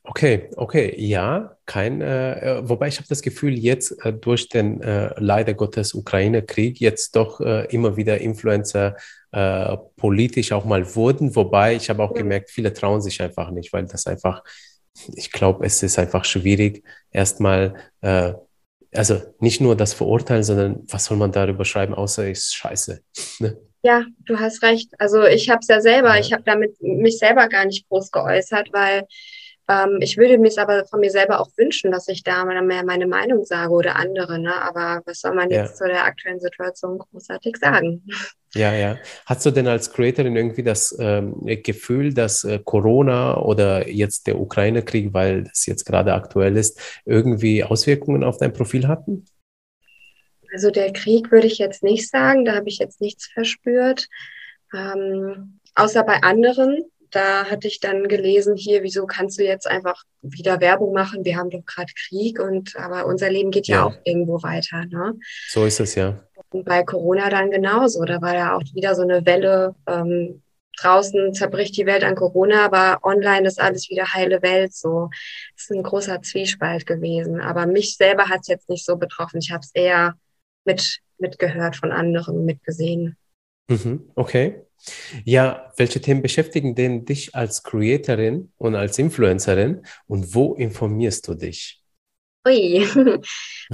Okay, okay, ja, kein, äh, äh, wobei ich habe das Gefühl, jetzt äh, durch den äh, leider Gottes Ukraine-Krieg jetzt doch äh, immer wieder Influencer äh, politisch auch mal wurden, wobei ich habe auch gemerkt, viele trauen sich einfach nicht, weil das einfach, ich glaube, es ist einfach schwierig, erstmal, äh, also nicht nur das verurteilen, sondern was soll man darüber schreiben, außer ist scheiße. Ne? Ja, du hast recht. Also ich habe es ja selber, Ja. ich habe damit mich selber gar nicht groß geäußert, weil ähm, ich würde mir es aber von mir selber auch wünschen, dass ich da mal mehr meine Meinung sage oder andere, ne? Aber was soll man Ja. jetzt zu der aktuellen Situation großartig sagen? Ja, ja. Hast du denn als Creatorin irgendwie das ähm, Gefühl, dass äh, Corona oder jetzt der Ukraine-Krieg, weil das jetzt gerade aktuell ist, irgendwie Auswirkungen auf dein Profil hatten? Also der Krieg würde ich jetzt nicht sagen, da habe ich jetzt nichts verspürt. Ähm, außer bei anderen. Da hatte ich dann gelesen, hier, wieso kannst du jetzt einfach wieder Werbung machen? Wir haben doch gerade Krieg und aber unser Leben geht ja, Ja. auch irgendwo weiter, ne? So ist es ja. Und bei Corona dann genauso. Da war ja auch wieder so eine Welle. Ähm, draußen zerbricht die Welt an Corona, aber online ist alles wieder heile Welt. So, es ist ein großer Zwiespalt gewesen. Aber mich selber hat es jetzt nicht so betroffen. Ich habe es eher mit mitgehört von anderen, mitgesehen. Mhm, okay. Ja, welche Themen beschäftigen denn dich als Creatorin und als Influencerin und wo informierst du dich? Ui,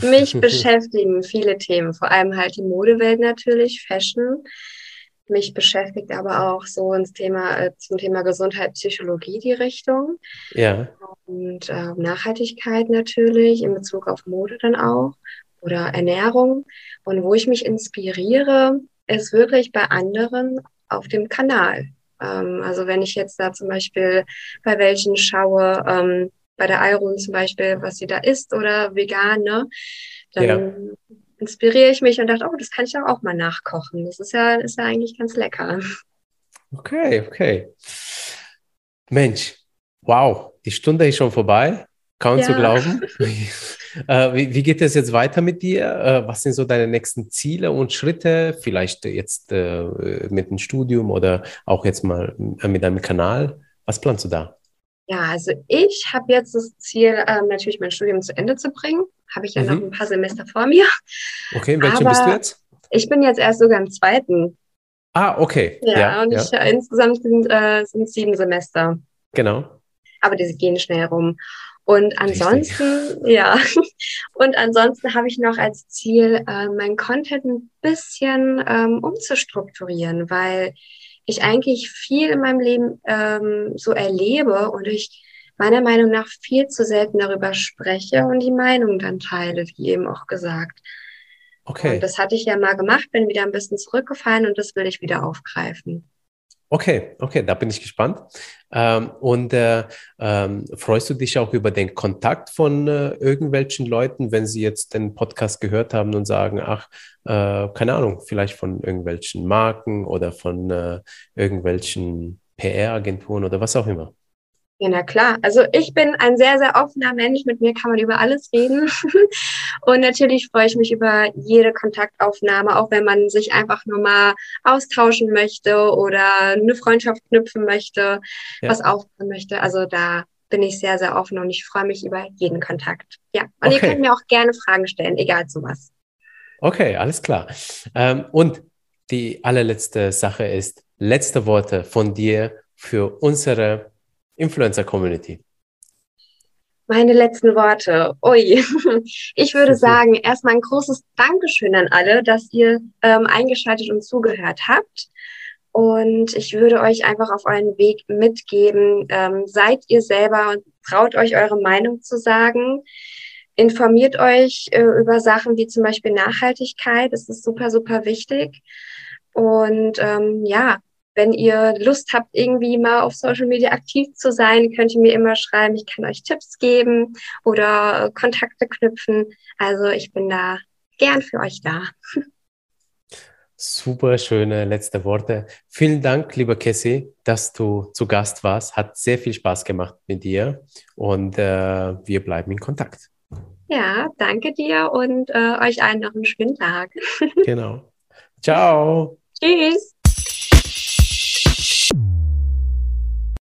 mich beschäftigen viele Themen, vor allem halt die Modewelt natürlich, Fashion. Mich beschäftigt aber auch so ins Thema, äh, zum Thema Gesundheit, Psychologie die Richtung. Ja, Und äh, Nachhaltigkeit natürlich, in Bezug auf Mode dann auch oder Ernährung. Und wo ich mich inspiriere, ist wirklich bei anderen auf dem Kanal. Ähm, also wenn ich jetzt da zum Beispiel bei welchen schaue, ähm, bei der Iron zum Beispiel, was sie da isst oder vegan, ne, dann Ja. inspiriere ich mich und dachte, oh, das kann ich doch auch mal nachkochen. Das ist ja, ist ja eigentlich ganz lecker. okay, okay. Mensch, wow, die Stunde ist schon vorbei. Kaum zu Ja. glauben. Äh, wie, wie geht es jetzt weiter mit dir? Äh, was sind so deine nächsten Ziele und Schritte? Vielleicht jetzt äh, mit dem Studium oder auch jetzt mal mit deinem Kanal. Was planst du da? Ja, also ich habe jetzt das Ziel, ähm, natürlich mein Studium zu Ende zu bringen. Habe ich ja noch Mhm. ein paar Semester vor mir. Okay, in welchem bist du jetzt? Ich bin jetzt erst sogar im zweiten. Ah, okay. Ja, Ja, und ja, ich, äh, insgesamt sind äh, sind sieben Semester. genau. Aber die gehen schnell rum. Und ansonsten, Richtig. ja, und ansonsten habe ich noch als Ziel, äh, mein Content ein bisschen ähm, umzustrukturieren, weil ich eigentlich viel in meinem Leben ähm, so erlebe und ich meiner Meinung nach viel zu selten darüber spreche und die Meinung dann teile, wie eben auch gesagt. Okay. Und das hatte ich ja mal gemacht, bin wieder ein bisschen zurückgefallen und das will ich wieder aufgreifen. Okay, okay, da bin ich gespannt. Ähm, und äh, ähm, freust du dich auch über den Kontakt von äh, irgendwelchen Leuten, wenn sie jetzt den Podcast gehört haben und sagen, ach, äh, keine Ahnung, vielleicht von irgendwelchen Marken oder von äh, irgendwelchen PR-Agenturen oder was auch immer? Ja, na klar. Also ich bin ein sehr, sehr offener Mensch. Mit mir kann man über alles reden. Und natürlich freue ich mich über jede Kontaktaufnahme, auch wenn man sich einfach nur mal austauschen möchte oder eine Freundschaft knüpfen möchte, ja. was aufbauen möchte. Also da bin ich sehr, sehr offen und ich freue mich über jeden Kontakt. Ja. Und okay. ihr könnt mir auch gerne Fragen stellen, egal zu was. Okay, alles klar. Ähm, und die allerletzte Sache ist, letzte Worte von dir für unsere Influencer-Community? Meine letzten Worte. Ui. Ich würde sagen, erstmal ein großes Dankeschön an alle, dass ihr ähm, eingeschaltet und zugehört habt. Und ich würde euch einfach auf euren Weg mitgeben, ähm, seid ihr selber und traut euch eure Meinung zu sagen. Informiert euch äh, über Sachen wie zum Beispiel Nachhaltigkeit. Das ist super, super wichtig. Und ähm, ja, wenn ihr Lust habt, irgendwie mal auf Social Media aktiv zu sein, könnt ihr mir immer schreiben. Ich kann euch Tipps geben oder Kontakte knüpfen. Also ich bin da gern für euch da. Super schöne letzte Worte. Vielen Dank, lieber Cassie, dass du zu Gast warst. Hat sehr viel Spaß gemacht mit dir und äh, wir bleiben in Kontakt. Ja, danke dir und äh, euch allen noch einen schönen Tag. genau. Ciao. Tschüss.